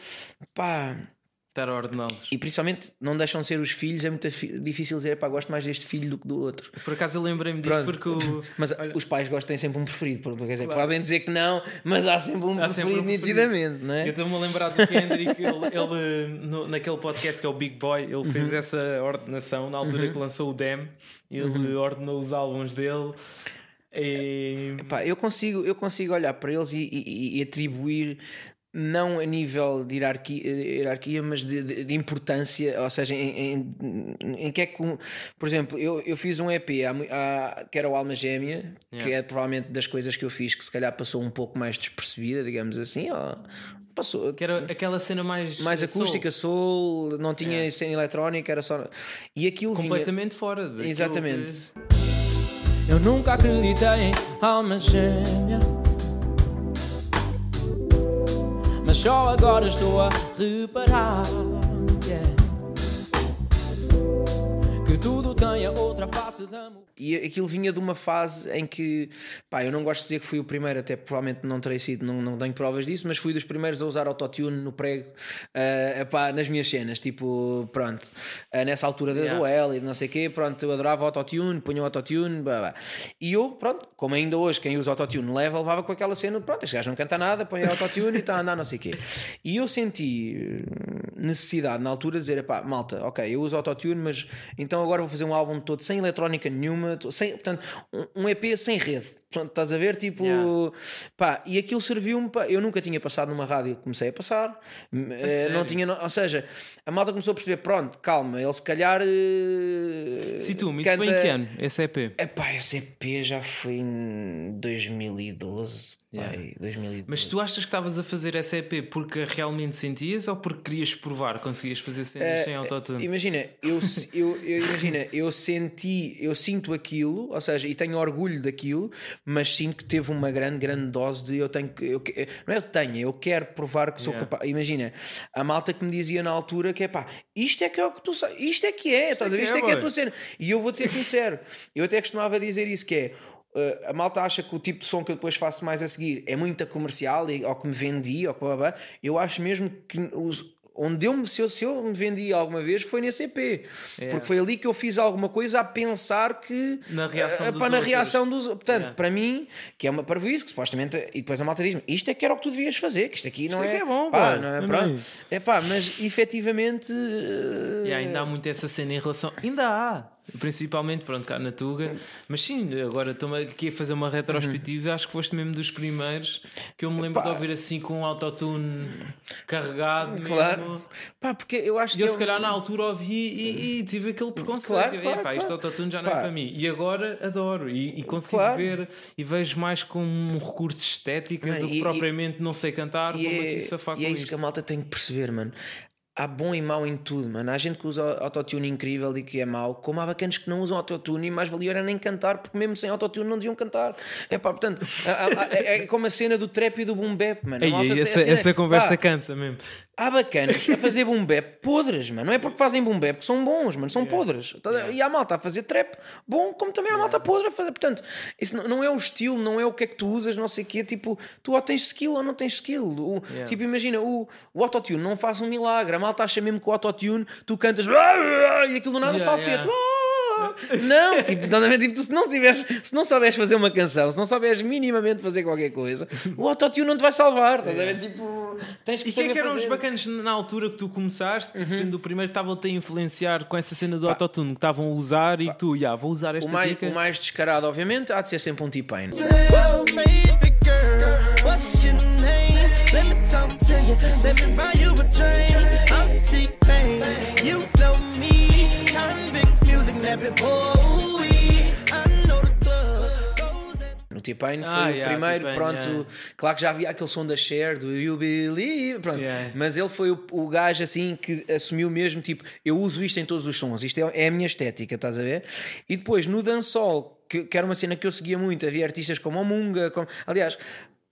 Pá. Estar a ordená-los. E principalmente não deixam de ser os filhos, é muito difícil dizer, pá, gosto mais deste filho do que do outro. Por acaso eu lembrei-me disso porque o. Mas os pais gostam sempre um preferido, quer dizer, podem dizer que não, mas há sempre um Há sempre preferido um preferido. nitidamente, não é? Eu estou-me a lembrar do Kendrick, ele, ele, no- naquele podcast que é o Big Boy, ele fez Uhum. essa ordenação na altura que lançou o Dem, ele Uhum. ordenou os álbuns dele. E... Pá, eu consigo, eu consigo olhar para eles e, e- e atribuir não a nível de hierarquia, hierarquia mas de, de- de importância, ou seja, em, em, em que é que, por exemplo, eu, eu fiz um EP há mui- há- que era o Alma Gêmea, que Yeah. é provavelmente das coisas que eu fiz que se calhar passou um pouco mais despercebida, digamos assim, ó, passou, Que era aquela cena mais. mais soul, acústica, soul, não tinha Yeah. cena eletrónica, era só. E aquilo vinha- Completamente fora. daquilo Exatamente. que- Eu nunca acreditei em alma gêmea. Mas só agora estou a reparar que tudo tem a outra face da E aquilo vinha de uma fase em que, pá, eu não gosto de dizer que fui o primeiro, até provavelmente não terei sido, não, não tenho provas disso, mas fui dos primeiros a usar autotune no prego, ah, epá, nas minhas cenas, tipo, pronto, ah, nessa altura da Yeah. duel e de não sei o quê, pronto, eu adorava autotune, punha o autotune, blá, blá. e eu, pronto, como ainda hoje quem usa autotune leva, levava com aquela cena, pronto, este gajo não canta nada, põe autotune e está a andar não sei o quê. E eu senti eh, necessidade na altura de dizer, epá, malta, ok, eu uso autotune, mas então agora vou fazer um álbum todo sem eletrónica nenhuma, sem, portanto, um, um EP sem rede. Pronto, estás a ver? Tipo, Yeah. pá, e aquilo serviu-me para. Eu nunca tinha passado numa rádio, comecei a passar. Eh, sério? não tinha, ou seja, a malta começou a perceber: pronto, calma, ele se calhar. eh, Se tu, isso foi em canta- que ano? Esse EP? Epá, esse EP já foi em 2012. Yeah. pai, 2012. Mas tu achas que estavas a fazer essa EP porque realmente sentias ou porque querias provar? Conseguias fazer cenas Eh, sem autotune? Imagina, eu, eu, eu- imagina, eu senti, eu sinto aquilo, ou seja, e tenho orgulho daquilo, mas sinto que teve uma grande, grande dose de eu tenho que, eu, não é eu tenho, eu quero provar que sou Yeah. capaz. Imagina, a malta que me dizia na altura que é pá, isto é que é o que tu sabes, isto é que é, a ver? que isto é, é que é a tua cena. E eu vou-te ser sincero, eu até costumava dizer isso que é. uh, a malta acha que o tipo de som que eu depois faço mais a seguir é muito comercial e, ou que me vendi ou que blá, blá, blá. eu acho mesmo que os, onde eu me, se, eu, se eu me vendi alguma vez foi nesse EP porque foi ali que eu fiz alguma coisa a pensar que Na reação uh, dos pá, na outros. reação dos portanto Yeah. para mim que é uma parvoíce que supostamente e depois a malta diz-me isto é que era o que tu devias fazer que isto aqui não é é, que é bom, pá, pá. não é, pronto. é? é pá mas efetivamente uh, E ainda há muito essa cena em relação. Ainda há, principalmente pronto, cá na Tuga. Mas sim, agora estou aqui a fazer uma retrospectiva. Acho que foste mesmo dos primeiros que eu me lembro Epá. de ouvir assim com um autotune carregado. claro mesmo. pá porque eu acho E que eu, é se calhar, na altura ouvi e, e tive aquele preconceito. Claro, e, claro, Isto claro. autotune já não Pá. é para mim. E agora adoro e, e consigo Claro. ver e vejo mais como um recurso de estética do que e- e- propriamente não sei cantar. E é, e é isso que isto. a malta tem que perceber, mano. Há bom e mau em tudo, mano. Há gente que usa autotune incrível e que é mau, como há bacanas que não usam autotune e mais valia era nem cantar, porque mesmo sem autotune não deviam cantar. É pá, portanto, há- há- há- é, é como a cena do trap e do boom bap, mano. A Ei, a essa, cena- essa conversa pá, cansa mesmo. Há bacanas a fazer boom bap podres, mano. Não é porque fazem boom bap que são bons, mano. São podres. Tá- E há malta a fazer trap bom, como também há malta podre a fazer. Portanto, isso não, é o estilo, não é o que é que tu usas, não sei o quê. Tipo, tu ou tens skill ou não tens skill. O- Yeah. Tipo, imagina, o, o autotune não faz um milagre. A malta acha mesmo que o autotune, tu cantas e aquilo do nada Yeah, falsete. yeah. Não, tipo, não, tipo, tu se não tiveres, se não souberes fazer uma canção, se não souberes minimamente fazer qualquer coisa, o autotune não te vai salvar, estás a ver? Tipo, tens que E quem é que eram os bacanas na altura que tu começaste, Uhum. tipo, sendo o primeiro que estavam-te a influenciar com essa cena do autotune, que estavam a usar e que tu, já, vou usar esta O mais, dica. o mais descarado, obviamente, há de ser sempre um T-Pain. Well, baby girl, what's your name? Let me talk to you. Let me buy you a drink. I'm T-Pain. You know me. Convict No T-Pain foi Ah, o yeah, primeiro, pronto. yeah. Claro que já havia aquele som da Cher, do You Believe, pronto. Yeah. Mas ele foi o, o gajo assim que assumiu mesmo, tipo, eu uso isto em todos os sons, isto é, é a minha estética, estás a ver? E depois no dancehall, que, que era uma cena que eu seguia muito, havia artistas como o Munga, como... aliás.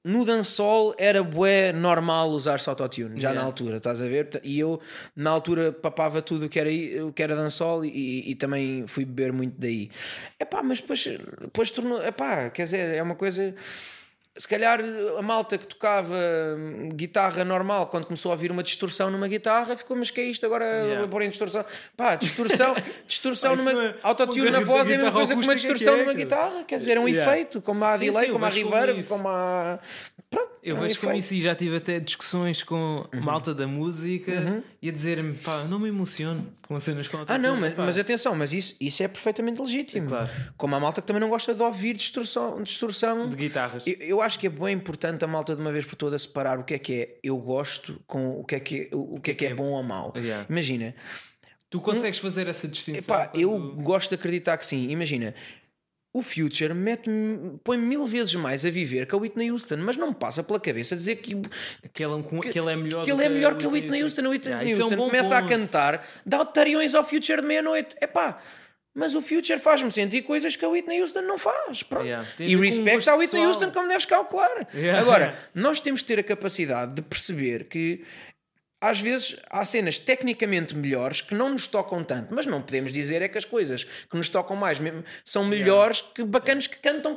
No dancehall era bué normal usar-se autotune, já Yeah. na altura, estás a ver? E eu, na altura, papava tudo o que era, o que era dancehall e, e, e também fui beber muito daí. Epá, mas depois, depois tornou. Epá, quer dizer, é uma coisa. Se calhar a malta que tocava hum, guitarra normal, quando começou a ouvir uma distorção numa guitarra, ficou, mas que é isto agora? Yeah. Pôr em distorção. Pá, distorção, distorção Ah, numa. é- autotune na voz é a mesma coisa que uma acústica que distorção é, numa cara. guitarra, quer dizer, é um Yeah. efeito, como há Sim, delay, sim, como há reverb, como há. Pronto, Eu é vejo como efeito. isso e já tive até discussões com Uhum. malta da música e a dizer-me, pá, não me emociono com cenas com Ah, não, mas, mas atenção, mas isso, isso é perfeitamente legítimo. É claro. Como há malta que também não gosta de ouvir distorção. distorção. De guitarras. Eu, eu acho que é bem importante a malta de uma vez por todas separar o que é que é eu gosto com o que é que é, o que é, que é bom ou mau. Yeah. Imagina, Tu consegues fazer essa distinção? epá, quando- eu gosto de acreditar que sim. Imagina, o Future mete põe mil vezes mais a viver que a Whitney Houston, mas não me passa pela cabeça dizer que, que, ele, é um- que ele é melhor que ele é melhor que a Whitney Houston. A Whitney Yeah, isso é um Houston começa a ponto. cantar, dá tariões ao Future de meia-noite. Epá, mas o Future faz-me sentir coisas que a Whitney Houston não faz. Pronto. Yeah. A E respeito à Whitney pessoal. Houston como deves calcular. Yeah. Agora, nós temos que ter a capacidade de perceber que às vezes há cenas tecnicamente melhores que não nos tocam tanto, mas não podemos dizer é que as coisas que nos tocam mais são melhores que bacanas que cantam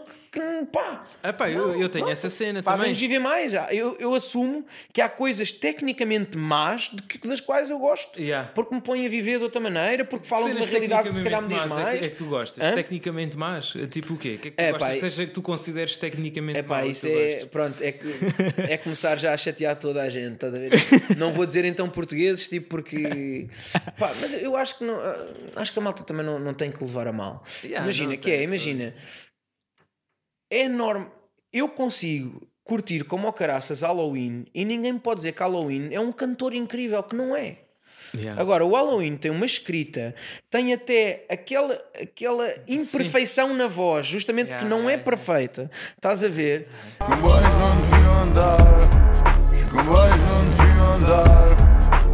pá. Ah, pá, eu, eu tenho essa cena também. Fazem-nos viver mais. Eu, eu assumo que há coisas tecnicamente más que, das quais eu gosto. Yeah. Porque me põem a viver de outra maneira, porque falam de uma realidade que se calhar me diz más, mais. É que, é que tu gostas. Hã? Tecnicamente mais. Tipo o quê? O que é que tu É, gostas? pá, que seja que tu consideres tecnicamente É pá, mau e isso é. Pronto, é, que, é começar já a chatear toda a gente, estás a ver? Não vou dizer então portugueses, tipo, porque. Pá, mas eu acho que não. Acho que a malta também não, não tem que levar a mal. Yeah, imagina, não que é, imagina. É enorme. Eu consigo curtir como o caraças Halloween e ninguém me pode dizer que Halloween é um cantor incrível, que não é. Yeah. Agora, o Halloween tem uma escrita, tem até aquela, aquela imperfeição na voz, justamente Yeah, que não é yeah, yeah. perfeita. Estás a ver? Comboios não deviam andar. Não deviam andar.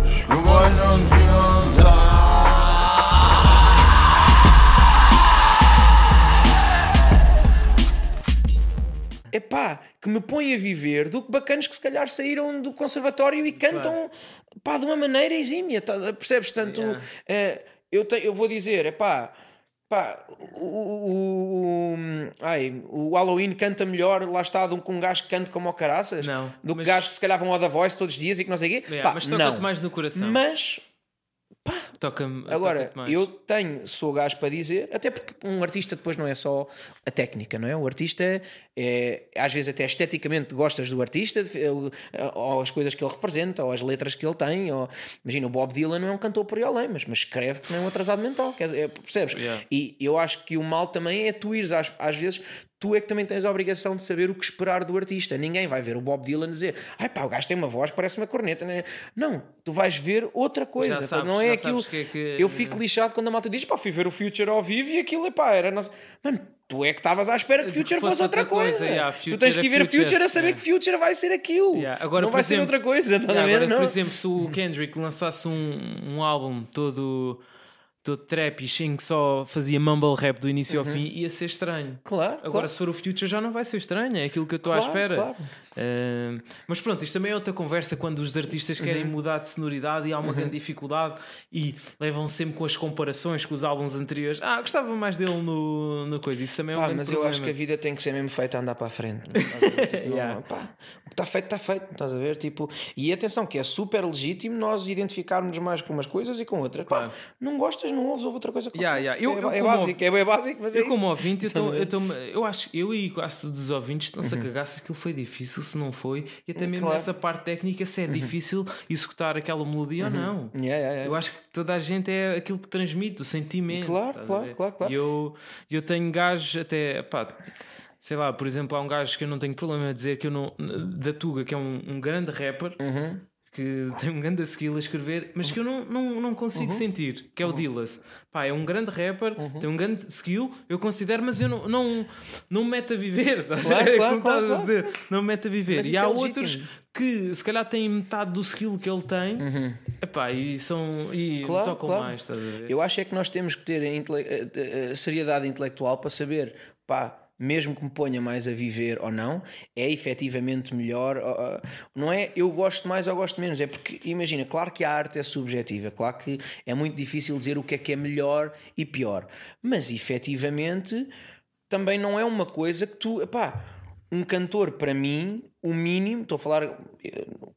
Deviam Epá, que me põe a viver do que bacanas que se calhar saíram do conservatório e cantam pá, de uma maneira exímia, tá- percebes? Tanto, Yeah. eh, eu, te- eu vou dizer, epá, pá, o, o, o- ai, o Halloween canta melhor, lá está, de um, com um gajo que canta como o caraças, Não, do que mas- gajos que se calhar vão ao da voz todos os dias e que não sei o quê. Yeah, Pá, mas toca-te não. mais no coração. Mas Toca-me. Agora, mais. eu tenho, sou gajo para dizer, até porque um artista depois não é só a técnica, não é? O artista, é, às vezes até esteticamente gostas do artista, ou, ou as coisas que ele representa, ou as letras que ele tem. Ou, imagina, o Bob Dylan não é um cantor por aí além, mas, mas escreve que não é um atrasado mental, dizer, percebes? Yeah. E eu acho que o mal também é tu ires, às, às vezes, tu é que também tens a obrigação de saber o que esperar do artista. Ninguém vai ver o Bob Dylan dizer, ai pá, o gajo tem uma voz, parece uma corneta, não é? Não, tu vais ver outra coisa, Já sabes, não é aquilo. que é que- Eu fico lixado quando a malta diz, pá, fui ver o Future ao vivo e aquilo, pá, era. Nossa... Mano, tu é que estavas à espera que Future fosse fosse outra coisa. coisa, yeah, tu tens que é ir ver Future, Future a saber yeah. que Future vai ser aquilo. Yeah, agora, não vai ser exemplo- outra coisa, ver? agora, Não. por exemplo, se o Kendrick lançasse um, um álbum todo, todo trap e que só fazia mumble rap do início ao fim, ia ser estranho. Claro, Agora, claro. se for o Future, já não vai ser estranho, é aquilo que eu estou à Claro, espera. claro. Ah, mas pronto, isto também é outra conversa quando os artistas querem Uhum. mudar de sonoridade e há uma grande dificuldade e levam sempre com as comparações com os álbuns anteriores. Ah, gostava mais dele no, no coisa. Isso também é um Pá, grande mas eu problema. acho que a vida tem que ser mesmo feita a andar para a frente. ver? Tipo, Yeah. pá, o que está feito, está feito, estás a ver? Tipo, e atenção, que é super legítimo nós identificarmos mais com umas coisas e com outras. Pá, Claro. não gostas, não ouves, ouve outra coisa. Yeah, qualquer. yeah. Eu- é, eu é como básico, é bem básico, mas é Eu, como isso. ouvinte, eu, tô, eu, tô, eu acho eu e quase todos os ouvintes estão-se a cagar se aquilo foi difícil, se não foi, e até mesmo Claro. nessa parte técnica, se é difícil executar aquela melodia ou não. Yeah, yeah, yeah. Eu acho que toda a gente é aquilo que transmite, o sentimento. Claro, claro, claro, claro. E eu, eu tenho gajos até, pá, sei lá, por exemplo, há um gajo que eu não tenho problema a dizer que eu não, da Tuga, que é um, um grande rapper. Uhum. Que tem um grande skill a escrever, mas que eu não, não, não Uhum. consigo sentir, que é o Dillas. Pá, é um grande rapper, tem um grande skill, eu considero, mas eu não, não, não me meto a viver. Estás Claro, claro, Como claro, estás a dizer? Não me meto a viver. Mas E há é outros legítimo. que se calhar têm metade do skill que ele tem Uhum. epá, e, são, e tocam mais. Estás a ver? Eu acho é que nós temos que ter intele- seriedade intelectual para saber, pá, mesmo que me ponha mais a viver ou não, é efetivamente melhor. Não é eu gosto mais ou gosto menos, é porque, imagina, claro que a arte é subjetiva, claro que é muito difícil dizer o que é que é melhor e pior, mas efetivamente também não é uma coisa que tu, pá, um cantor para mim, o mínimo, estou a falar,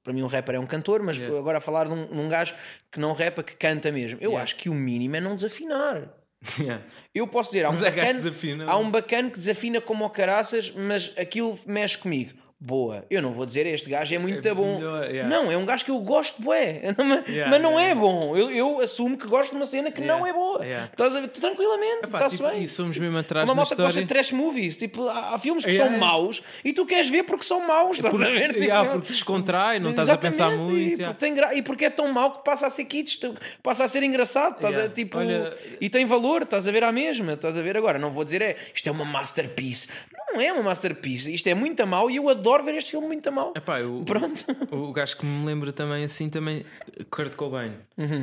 para mim um rapper é um cantor, mas Yeah. agora a falar de um, de um gajo que não rapa, que canta mesmo. Eu Yeah. acho que o mínimo é não desafinar. Yeah. Eu posso dizer, há um, Mas gajos bacana, que desafinam. há um bacana que desafina como o caraças, mas aquilo mexe comigo. Boa, eu não vou dizer este gajo é muito É bom. melhor, yeah. Não, é um gajo que eu gosto, bué. mas, Yeah, mas não yeah, é bom. Eu, eu assumo que gosto de uma cena que não é boa. Estás a ver? Tranquilamente, está-se tipo, bem. E somos mesmo atrás Como a na malta que gosta história. de trash movies, tipo, há, há filmes que são maus e tu queres ver porque são maus, estás a ver? Tipo, porque descontrai, não estás a pensar muito. E porque, tem gra- e porque é tão mau que passa a ser kits, passa a ser engraçado, estás a, tipo, Olha- e tem valor, estás a ver à mesma, estás a ver agora. Não vou dizer é isto é uma masterpiece, não é uma masterpiece, isto é muito mau e eu adoro ver este filme muito a mau. Epá, eu, Pronto. O, o gajo que me lembra também assim também Kurt Cobain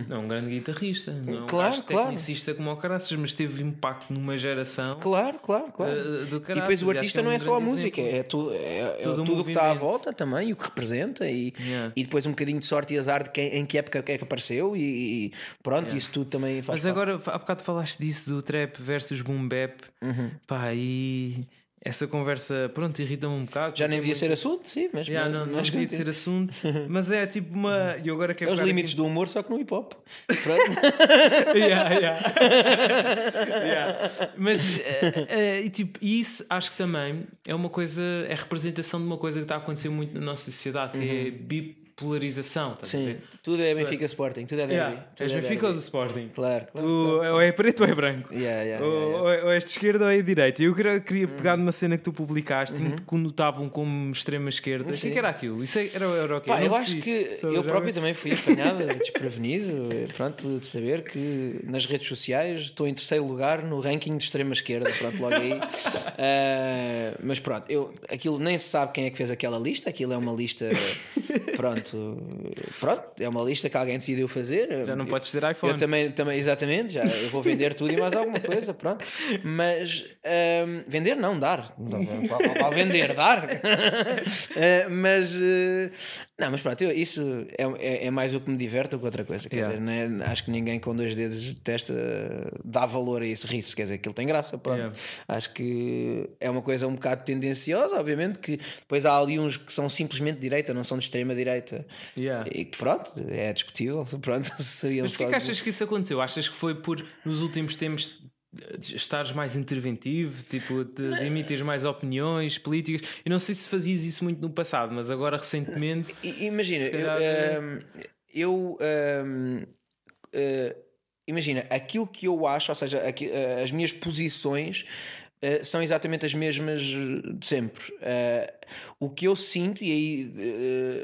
não é um grande guitarrista não é um Uhum. Claro, gajo claro. tecnicista como o caraças mas teve impacto numa geração Claro, claro, claro. Eh, do e depois o artista é um não é só a música, exemplo. é tudo, é, é o tudo o que está à volta também, e o que representa, e, Yeah. e depois um bocadinho de sorte e azar de quem, em que época é que apareceu, e, e pronto, isso tudo também faz mas parte. agora há bocado falaste disso do trap versus boom bap Uhum. pá e essa conversa pronto irrita-me um bocado Já nem é devia muito- ser assunto, sim, mas, Yeah, mas- não, não mas devia de ser assunto mas é tipo uma e agora É quero os pegar limites aqui- do humor, só que no hip hop. Pronto. Yeah, yeah. Yeah. Mas eh, eh, e, tipo, isso acho que também é uma coisa, é representação de uma coisa que está a acontecer muito na nossa sociedade, que é Uhum. bip polarização. Sim, tudo é Benfica Sporting, tudo é derby. Yeah, tudo És é Benfica ou do Sporting? Claro, claro. Tu, claro. ou é preto ou é branco. Yeah, yeah, ou, é- ou és de esquerda ou é de direita. Eu queria, queria pegar numa cena que tu publicaste em que conotavam como extrema esquerda. O que é Uhum. Que era aquilo? Isso era, era o quê? Pá, eu acho que eu próprio também fui apanhado, desprevenido, pronto, de saber que nas redes sociais estou em terceiro lugar no ranking de extrema esquerda, pronto, logo aí. Ah, mas pronto, eu, aquilo nem se sabe quem é que fez aquela lista, aquilo é uma lista, pronto, pronto, é uma lista que alguém decidiu fazer. Já não Eu- podes ter iPhone. Eu também, também, exatamente, já eu vou vender tudo e mais alguma coisa, pronto. Mas ahm, vender não, dar. Qual vender, dar. Ah, mas eh, não, mas pronto, eu- isso é, é, é mais o que me diverte do que outra coisa. Quer Yeah. dizer, não é- acho que ninguém com dois dedos testa dá valor a isso, ri-se, quer dizer, aquilo tem graça. Pronto. Yeah. Acho que é uma coisa um bocado tendenciosa, obviamente, que depois há ali uns que são simplesmente de direita, não são de extrema direita. Yeah. E que pronto, é discutível. Pronto, Mas porquê que de- achas que isso aconteceu? Achas que foi por, nos últimos tempos, estares mais interventivo, tipo, de, emitir mais opiniões políticas? Eu não sei se fazias isso muito no passado, mas agora recentemente. Imagina, eu, calhar, ehm, eu, ehm, eh, imagina, aquilo que eu acho, ou seja, aqui- eh, as minhas posições eh, são exatamente as mesmas de sempre. Eh, o que eu sinto, e aí,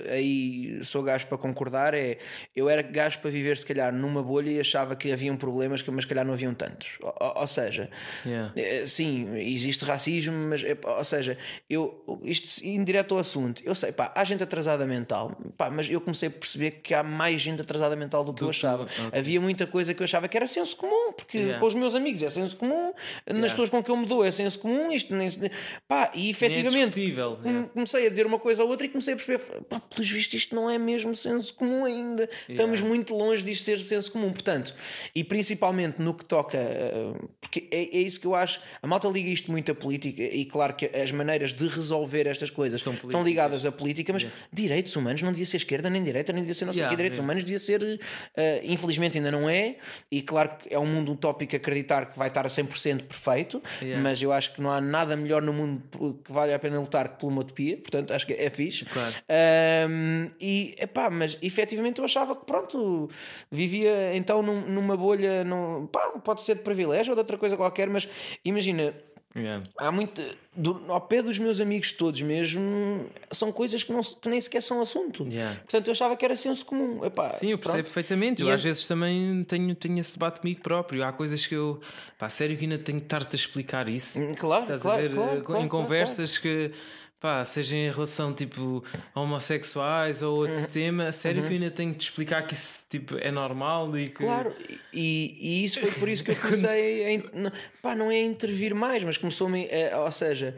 eh, aí sou gajo para concordar, é eu era gajo para viver se calhar numa bolha e achava que haviam problemas, que- mas se calhar não haviam tantos. Ou, ou- seja, Yeah. eh, Sim, existe racismo, mas é, pá, ou seja, eu isto indireto ao assunto, eu sei, pá, há gente atrasada mental, pá, mas eu comecei a perceber que há mais gente atrasada mental do que eu que- achava. ok. Havia muita coisa que eu achava que era senso comum, porque Yeah. com os meus amigos é senso comum, nas pessoas com que eu me dou é senso comum, isto nem se- pá, e efetivamente discutível, come- yeah. comecei a dizer uma coisa ou outra e comecei a perceber, pá, pelos vistos isto não é mesmo senso comum ainda. Estamos muito longe disto ser senso comum. Portanto, e principalmente no que toca, eh, porque é, é isso que eu acho, a malta liga isto muito à política e claro que as maneiras de resolver estas coisas São estão ligadas à política, mas direitos humanos não devia ser esquerda nem direita, nem devia ser não sei o Yeah, quê. Direitos yeah. humanos devia ser, eh, infelizmente ainda não é, e claro que é um mundo utópico acreditar que vai estar a 100% perfeito, Yeah. mas eu acho que não há nada melhor no mundo que vale a pena lutar que por uma utopia, portanto acho que é fixe. Claro. Ahm, e epá, mas efetivamente eu achava que pronto, vivia então num- numa bolha, num, pá, pode ser de privilégio ou de outra coisa qualquer, mas imagina. Yeah. Há muito. Do, ao pé dos meus amigos todos mesmo, são coisas que, não, que nem sequer são assunto. Yeah. Portanto, eu achava que era senso comum. Epá, Sim, eu percebo pronto. perfeitamente. Eu E às é- vezes também tenho, tenho esse debate comigo próprio. Há coisas que eu, pá, sério que ainda tenho que estar-te a explicar isso. Hum, Claro, Estás claro, a ver? claro, eh, claro, em conversas que, pá, seja em relação tipo homossexuais ou outro Uhum. tema, sério que eu ainda tenho que te explicar que isso tipo, é normal e que. Claro, e, e isso foi por isso que eu comecei a. não- Pá, não é a intervir mais, mas começou-me. a- Ou seja,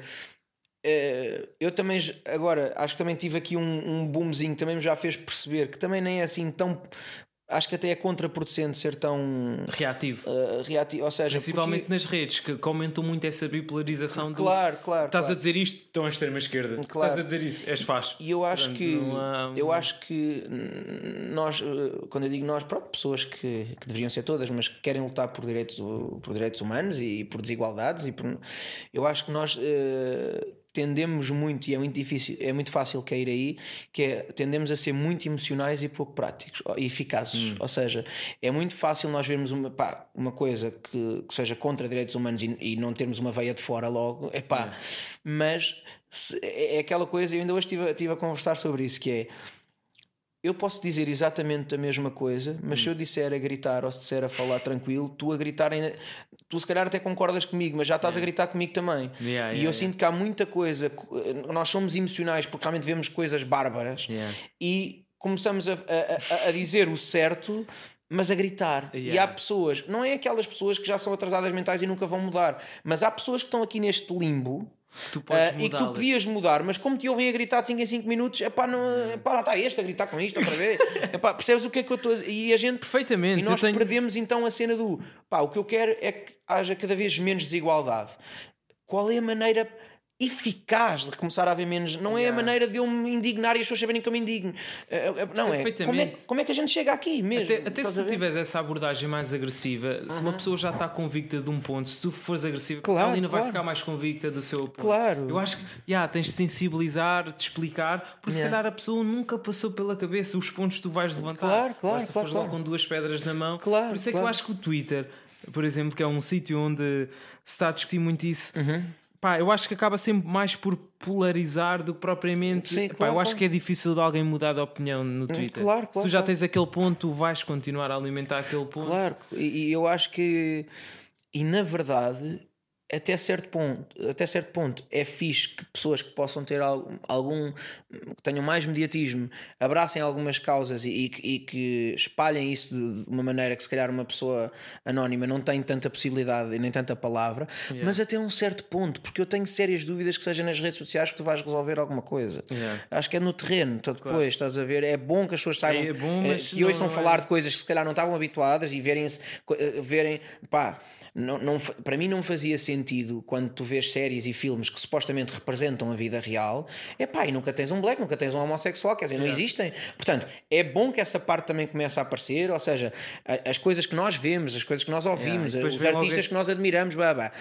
eh, eu também. Agora, acho que também tive aqui um, um boomzinho, também me já fez perceber que também nem é assim tão. Acho que até é contraproducente ser tão. Reativo. eh, reativo, ou seja, Principalmente porque- nas redes, que comentam muito essa bipolarização do. Claro, claro. Estás claro. a dizer isto, estão à extrema esquerda. Claro. Estás a dizer isso, és faz. E eu acho Portanto, que há- eu acho que nós, eh, quando eu digo nós, pronto, pessoas que, que deveriam ser todas, mas que querem lutar por direitos, por direitos humanos e por desigualdades, e por, eu acho que nós eh, tendemos muito, e é muito difícil, é muito fácil cair aí, que é tendemos a ser muito emocionais e pouco práticos e eficazes. Ou seja, é muito fácil nós vermos uma, pá, uma coisa que, que seja contra direitos humanos e, e não termos uma veia de fora logo, é pá, mas se- é é aquela coisa, eu ainda hoje estive, estive a conversar sobre isso, que é eu posso dizer exatamente a mesma coisa, mas Hum. se eu disser a gritar ou se disser a falar tranquilo, tu a gritar ainda. Tu se calhar até concordas comigo, mas já estás a gritar comigo também. Yeah, e yeah, eu yeah. sinto que há muita coisa. Nós somos emocionais porque realmente vemos coisas bárbaras Yeah. e começamos a, a- a- dizer o certo. Mas a gritar. E Yeah. há pessoas, não é aquelas pessoas que já são atrasadas mentais e nunca vão mudar, mas há pessoas que estão aqui neste limbo Tu podes ah, e que tu podias mudar, mas como te ouvem a gritar de 5 em 5 minutos, epá, não, epá, lá está este a gritar com isto outra vez. epá, percebes o que é que eu estou a dizer? E a gente. Perfeitamente, E nós tenho- perdemos então a cena do pá, o que eu quero é que haja cada vez menos desigualdade. Qual é a maneira. Eficaz de começar a haver menos. Não é a Yeah. maneira de eu me indignar e as pessoas saberem que eu me indigno. Eh, eh, Não é. Como, é como é que a gente chega aqui mesmo? Até, até se tu ver? tiveres essa abordagem mais agressiva, se uma pessoa já está convicta de um ponto, se tu fores agressivo, Claro, ela ainda vai claro. ficar mais convicta do seu ponto. Claro. Eu acho que yeah, tens de sensibilizar, de explicar, porque se Yeah. calhar a pessoa nunca passou pela cabeça os pontos que tu vais levantar. Claro, claro, se claro, fores lá claro. com duas pedras na mão. Claro, Por isso é que eu acho que o Twitter, por exemplo, que é um sítio onde se está a discutir muito isso. Uhum. Pá, eu acho que acaba sempre mais por polarizar do que propriamente. Sim, Pá, claro, eu acho claro. que é difícil de alguém mudar de opinião no Twitter. claro, Se claro, tu já tens aquele ponto, tu vais continuar a alimentar aquele ponto. Claro, e, e eu acho que, e na verdade, até certo ponto, até certo ponto é fixe que pessoas que possam ter algum, algum que tenham mais mediatismo, abracem algumas causas e, e que- e que espalhem isso de uma maneira que se calhar uma pessoa anónima não tem tanta possibilidade e nem tanta palavra, mas até um certo ponto, porque eu tenho sérias dúvidas que seja nas redes sociais que tu vais resolver alguma coisa. Yeah. Acho que é no terreno, então depois, estás a ver? É bom que as pessoas saibam É bom, eh, que ouçam não é- falar de coisas que se calhar não estavam habituadas e verem, verem pá, não, não, para mim não fazia sentido quando tu vês séries e filmes que supostamente representam a vida real, é pá, e nunca tens um black, nunca tens um homossexual, quer dizer, não existem. Portanto, é bom que essa parte também comece a aparecer, ou seja, as coisas que nós vemos, as coisas que nós ouvimos, depois os artistas que nós admiramos, blá, blá.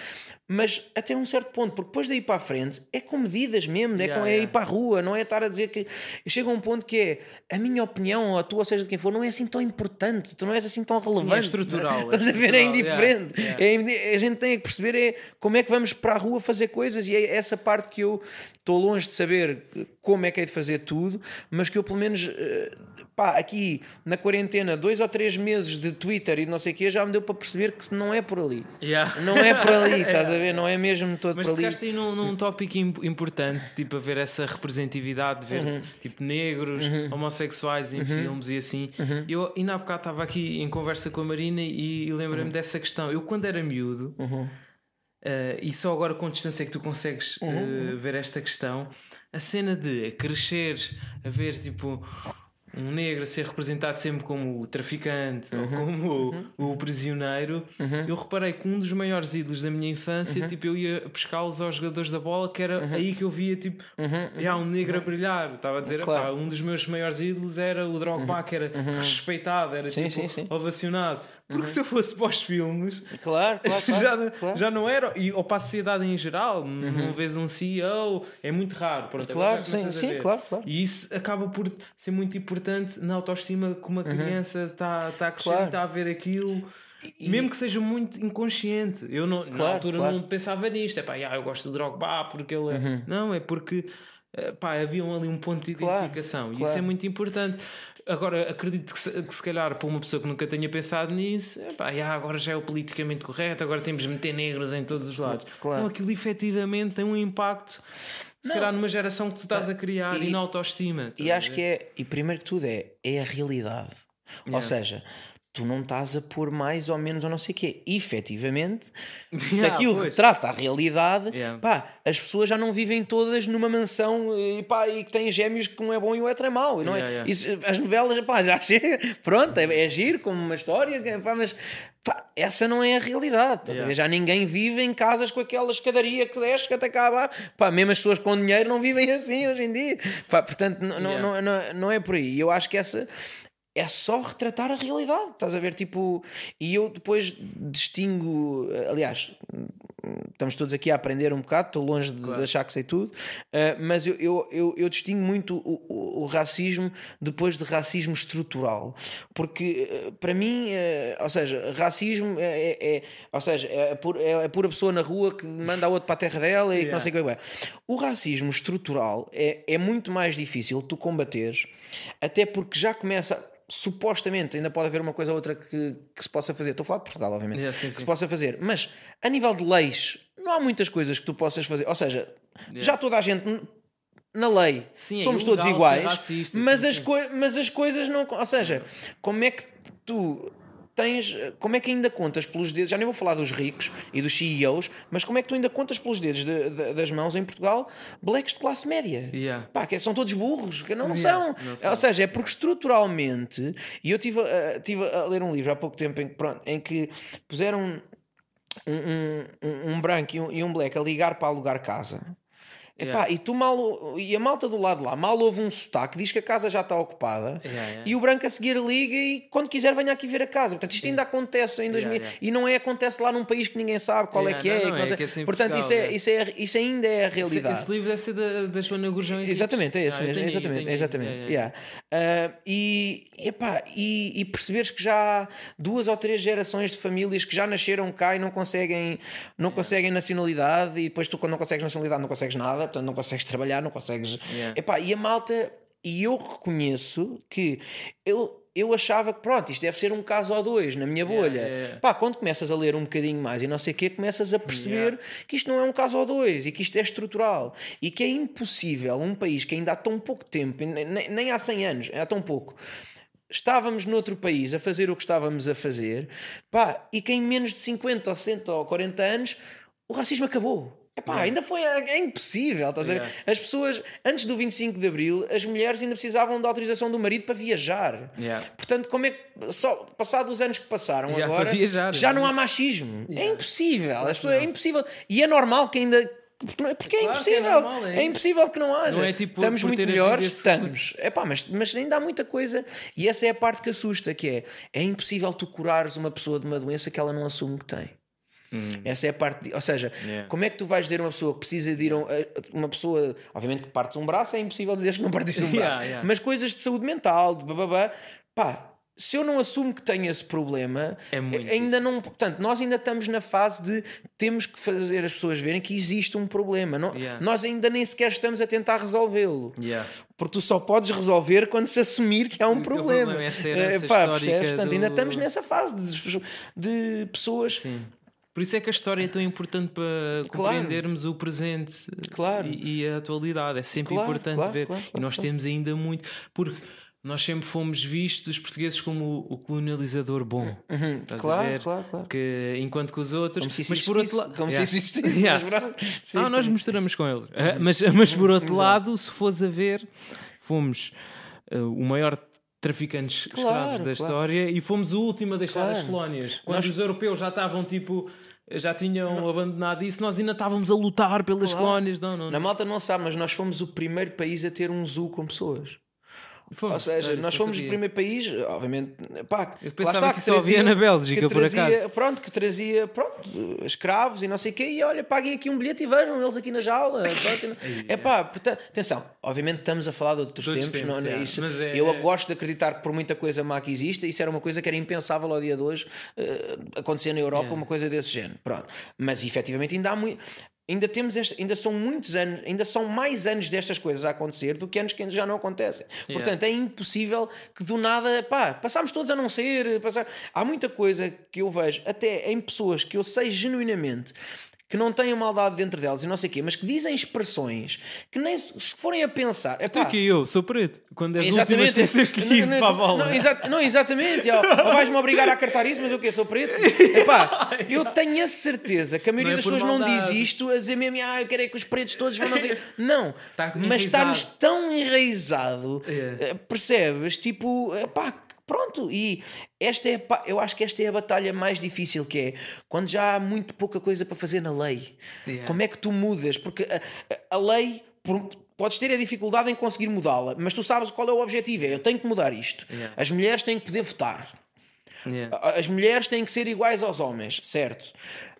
Mas até um certo ponto, porque depois daí para a frente é com medidas mesmo, é, Yeah, com, é yeah. ir para a rua, não é estar a dizer que chega a um ponto que é a minha opinião, ou a tua, ou seja de quem for, não é assim tão importante, tu não és assim tão relevante. estrutural, é Estás a ver? É indiferente. yeah, É a gente tem que perceber é como é que vamos para a rua fazer coisas e é essa parte que eu estou longe de saber como é que é de fazer tudo, mas que eu pelo menos eh, pá, aqui na quarentena, dois ou três meses de Twitter e não sei o que, já me deu para perceber que não é por ali. Yeah. Não é por ali, estás a ver? Não é mesmo todo Mas ali. tocaste aí num, num tópico im- importante, tipo, a ver essa representatividade, de ver Uhum. tipo negros, homossexuais em filmes e assim. Eu ainda há bocado estava aqui em conversa com a Marina e, e lembrei-me Uhum. dessa questão. Eu, quando era miúdo, eh, e só agora com distância é que tu consegues Uhum. eh, ver esta questão, a cena de crescer a ver tipo. Um negro a ser representado sempre como o traficante Uhum. ou como o, o prisioneiro. Eu reparei que um dos maiores ídolos da minha infância, Uhum. tipo, eu ia pescá-los aos jogadores da bola, que era aí que eu via, tipo, há um negro a brilhar. Estava a dizer, Uhum. Claro. "Epá, um dos meus maiores ídolos era o Drogba, que era respeitado, era Sim, tipo, sim, sim. ovacionado. Porque se eu fosse para os filmes, Claro, claro, claro, já, não- claro. já não era. E, ou para a sociedade em geral, não vês um CEO, é muito raro. Pronto, Claro, sim, sim, claro, claro. E isso acaba por ser muito importante na autoestima que uma criança está tá a crescer Uhum. Claro. e está a ver aquilo. Mesmo que seja muito inconsciente, eu não, na Claro, altura claro. não pensava nisto. É pá, yeah, eu gosto do Drogba porque ele é. Não, é porque eh, pá, havia ali um ponto de Uhum. Claro, identificação e isso é muito importante. Agora, acredito que se, que se calhar para uma pessoa que nunca tenha pensado nisso, é pá, yeah, agora já é o politicamente correto, agora temos de meter negros em todos os lados. Claro. Não, aquilo efetivamente tem um impacto, se calhar numa geração que tu estás a criar e, E- na autoestima. E acho que é, e primeiro que tudo é, é a realidade. Ou Yeah. seja, tu não estás a pôr mais ou menos ou não sei o quê. Efetivamente, se Yeah, aquilo pois. retrata a realidade, Yeah. pá, as pessoas já não vivem todas numa mansão e, pá, e que têm gêmeos que um é bom e o outro é mau. Não é? Yeah, yeah. Isso, as novelas, pá, já chega, pronto, é, é giro como uma história, que- pá, mas pá, essa não é a realidade. estás a Yeah. ver? Já ninguém vive em casas com aquela escadaria que desce até cá abaixo. Pá, mesmo as pessoas com dinheiro não vivem assim hoje em dia. Pá, portanto, não, não- Yeah. não, não, não é por aí. Eu acho que essa é só retratar a realidade. Estás a ver? Tipo, e eu depois distingo, aliás. Estamos todos aqui a aprender um bocado, estou longe de, de achar que sei tudo, eh, mas eu, eu, eu, eu distingo muito o, o, o racismo depois de racismo estrutural, porque eh, para mim, eh, ou seja, racismo é, é- é- ou seja, é, a pura- é pura pessoa na rua que manda a outra para a terra dela e que não sei o que é. O racismo estrutural é, é muito mais difícil tu combateres, até porque já começa. Supostamente ainda pode haver uma coisa ou outra que, que se possa fazer. Estou a falar de Portugal, obviamente. Yeah, sim, que sim. se possa fazer, mas a nível de leis, não há muitas coisas que tu possas fazer. Ou seja, já toda a gente na lei Sim, somos todos ilegal iguais, racista, mas, as mas as coisas não. Ou seja, como é que tu tens. Como é que ainda contas pelos dedos? Já nem vou falar dos ricos e dos CEOs, mas como é que tu ainda contas pelos dedos de- de- das mãos em Portugal blacks de classe média? Yeah. Pá, que são todos burros, que não, Yeah, são. não são. Ou seja, é porque estruturalmente, e eu estive a, tive a ler um livro há pouco tempo em, que, pronto, em que puseram um, um, um- um branco e um, e um black a ligar para alugar casa. Epá, e tu mal e a malta do lado lá mal houve um sotaque, diz que a casa já está ocupada Yeah, yeah. e o branco a seguir liga e quando quiser venha aqui ver a casa. Portanto, isto ainda acontece em 2000 yeah. e não é acontece lá num país que ninguém sabe qual Yeah, é que é. não, não, que é não sei- que é Portanto, isso, Portugal, é, é. isso, é, isso ainda é a Esse, realidade. esse livro deve ser da, da Joana Gurjão. Exatamente, é esse Ah, mesmo. tenho exatamente, tenho exatamente. Yeah, yeah. yeah. Ah, e, epá, e, e perceberes que já há duas ou três gerações de famílias que já nasceram cá e não conseguem, não conseguem nacionalidade, e depois tu, quando não consegues nacionalidade, não consegues nada, portanto, não consegues trabalhar, não consegues. Yeah. Epá, e a malta, e eu reconheço que eu. Eu achava que pronto, isto deve ser um caso ou dois na minha bolha. yeah, yeah. Pá, quando começas a ler um bocadinho mais e não sei o quê, começas a perceber que isto não é um caso ou dois e que isto é estrutural e que é impossível um país que ainda há tão pouco tempo, nem, nem há 100 anos, há tão pouco, estávamos noutro país a fazer o que estávamos a fazer, pá, e que em menos de 50 ou 60 ou 40 anos o racismo acabou. Epá, ainda foi é impossível, estás a ver? Yeah. As pessoas, antes do 25 de Abril, as mulheres ainda precisavam da autorização do marido para viajar. Yeah. Portanto, como é que, só passado os anos que passaram Yeah, agora, viajar, já é não há machismo. É Yeah. impossível. As pessoas, é impossível. E é normal que ainda. Porque Porque é Claro é impossível. normal, é é, impossível que não haja. Não é tipo Estamos muito melhores, estamos. Epá, mas, mas ainda há muita coisa. E essa é a parte que assusta: que é, é impossível tu curares uma pessoa de uma doença que ela não assume que tem. Essa é a parte, de- ou seja, Hum. Yeah. como é que tu vais dizer a uma pessoa que precisa de ir a um- uma pessoa, obviamente que partes um braço, é impossível dizer que não partiste um braço, Yeah, yeah. mas coisas de saúde mental, de bababá, pá, se eu não assumo que tenho esse problema, É muito ainda não, portanto, nós ainda estamos na fase de temos que fazer as pessoas verem que existe um problema, não, Yeah. nós ainda nem sequer estamos a tentar resolvê-lo. Yeah. Porque tu só podes resolver quando se assumir que há um o problema. problema é essa Eh, pá? Portanto, ainda do- estamos nessa fase de, de pessoas Sim. Por isso é que a história é tão importante para Claro. compreendermos o presente Claro. e, e a atualidade. É sempre Claro, importante ver. e nós temos ainda muito. Porque nós sempre fomos vistos, os portugueses, como o, colonializador bom. Uhum. Claro, claro, claro. Que, enquanto que os outros. Como se mas por outro lado. como se Yeah. isso existisse, Yeah. Ah, nós misturamos com eles. Ah, mas, mas por outro lado, se fores a ver, fomos ah, o maior traficantes Claro, escravos da claro. história e fomos o último a deixar Claro. as colónias. Quando Nós- os europeus já estavam tipo. Já tinham abandonado isso, nós ainda estávamos a lutar pelas colónias. Não, não, Na não. malta não sabe, mas nós fomos o primeiro país a ter um zoo com pessoas. Fomos. Ou seja, nós fomos o sabia. primeiro país, obviamente, pá, Eu pensava está, que só havia na Bélgica, que por trazia, acaso. Pronto, que trazia pronto, escravos e não sei o quê, e olha, paguem aqui um bilhete e vejam eles aqui na jaula. é pá, portanto, atenção, obviamente estamos a falar de outros outros tempos, tempos, não, é. isso, é- eu é- gosto de acreditar que por muita coisa má que exista, isso era uma coisa que era impensável ao dia de hoje eh, acontecer na Europa, É. uma coisa desse género. Pronto. Mas efetivamente ainda há muito. Ainda temos este, ainda são muitos anos, ainda são mais anos destas coisas a acontecer do que anos que já não acontecem. Portanto, é impossível que do nada, pá, passámos todos a não ser. Passar... Há muita coisa que eu vejo, até em pessoas que eu sei genuinamente que não têm maldade dentro delas e não sei o quê, mas que dizem expressões que nem se forem a pensar. Tu epá, que eu, sou preto. Quando és Exatamente. ser escolhido Não, para a não, bola. Não, exa- não, exatamente. Ou, ou vais-me obrigar a cartar isso, mas eu quê? Sou preto? Epá, eu tenho a certeza que a maioria Não é das pessoas não maldade. diz isto a dizer mesmo, ah, eu quero é que os pretos todos vão não sei. Não, Está mas está-nos tão enraizado, É. eh, percebes? Tipo, epá, pronto. E esta é, eu acho que esta é a batalha mais difícil que é quando já há muito pouca coisa para fazer na lei. Yeah. Como é que tu mudas? Porque a, a- lei. por- Podes ter a dificuldade em conseguir mudá-la, mas tu sabes qual é o objetivo. É eu tenho que mudar isto. Yeah. As mulheres têm que poder votar. Yeah. As mulheres têm que ser iguais aos homens, certo?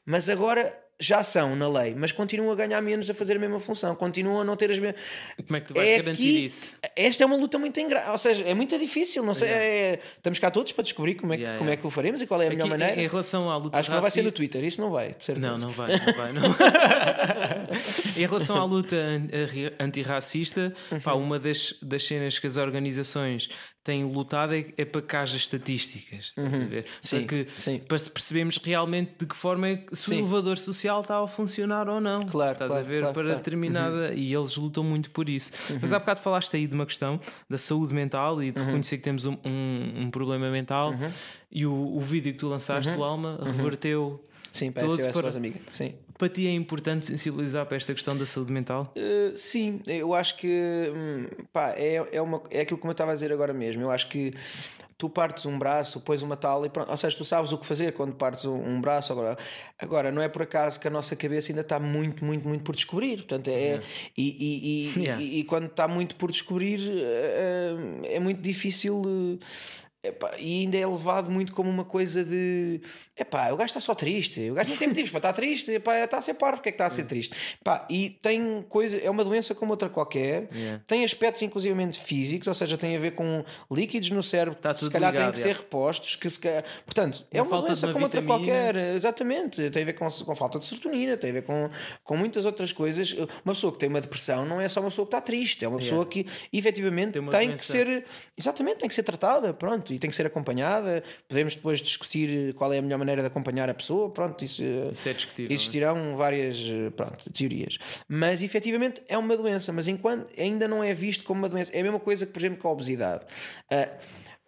Mas agora já são na lei, mas continuam a ganhar menos a fazer a mesma função, continuam a não ter as mesmas. Como é que tu vais garantir aqui- isso? Esta é uma luta muito engraçada, ou seja, é muito difícil, não sei. é- Estamos cá todos para descobrir como é, que, Yeah, como é yeah. que o faremos e qual é a melhor Aqui, maneira. em, relação à luta Acho que não vai ser no Twitter, isso não vai, de certeza. Não, não vai, não vai. Não. em relação à luta antirracista, pá, Uhum. uma das, das cenas que as organizações têm lutado é, é para que haja estatísticas. Uhum. Sim, para, que, sim. para se percebermos realmente de que forma é que se o elevador social está a funcionar ou não. Claro, Estás claro, a ver? claro, para claro. Uhum. determinada. E eles lutam muito por isso. Mas há bocado falaste aí de uma questão da saúde mental e de Uhum. reconhecer que temos um, um, um problema mental. E o, o vídeo que tu lançaste, Uhum. o Alma, reverteu Sim, para SOS para- Voz Amiga. Sim. Para ti é importante sensibilizar para esta questão da saúde mental? Uh, sim, eu acho que hum, pá, é, é, uma, é aquilo que eu estava a dizer agora mesmo. Eu acho que tu partes um braço, pões uma tal e pronto. Ou seja, tu sabes o que fazer quando partes um, um braço. Agora, agora, não é por acaso que a nossa cabeça ainda está muito, muito, muito por descobrir. Portanto, é, e, e, e, Yeah. e, e quando está muito por descobrir, eh, eh, é muito difícil. Epá, e ainda é levado muito como uma coisa de epá, o gajo está só triste, o gajo não tem motivos para estar triste, epá, está a ser parvo, porque é que está a ser triste? Epá, e tem coisa, é uma doença como outra qualquer, Yeah. tem aspectos inclusivamente físicos, ou seja, tem a ver com líquidos no cérebro Está que se calhar têm ligado, que yeah. ser repostos, que se calhar- portanto, é Uma uma doença uma como outra vitamina. qualquer, exatamente, tem a ver com, com falta de serotonina, tem a ver com, com muitas outras coisas. Uma pessoa que tem uma depressão não é só uma pessoa que está triste, é uma pessoa que efetivamente Tem tem, que ser exatamente, tem que ser tratada, pronto, e tem que ser acompanhada. Podemos depois discutir qual é a melhor maneira de acompanhar a pessoa, pronto, isso, Isso é discutível. existirão várias eh, pronto, teorias. Mas efetivamente é uma doença, mas enquanto ainda não é visto como uma doença, é a mesma coisa que, por exemplo, com a obesidade. Ah,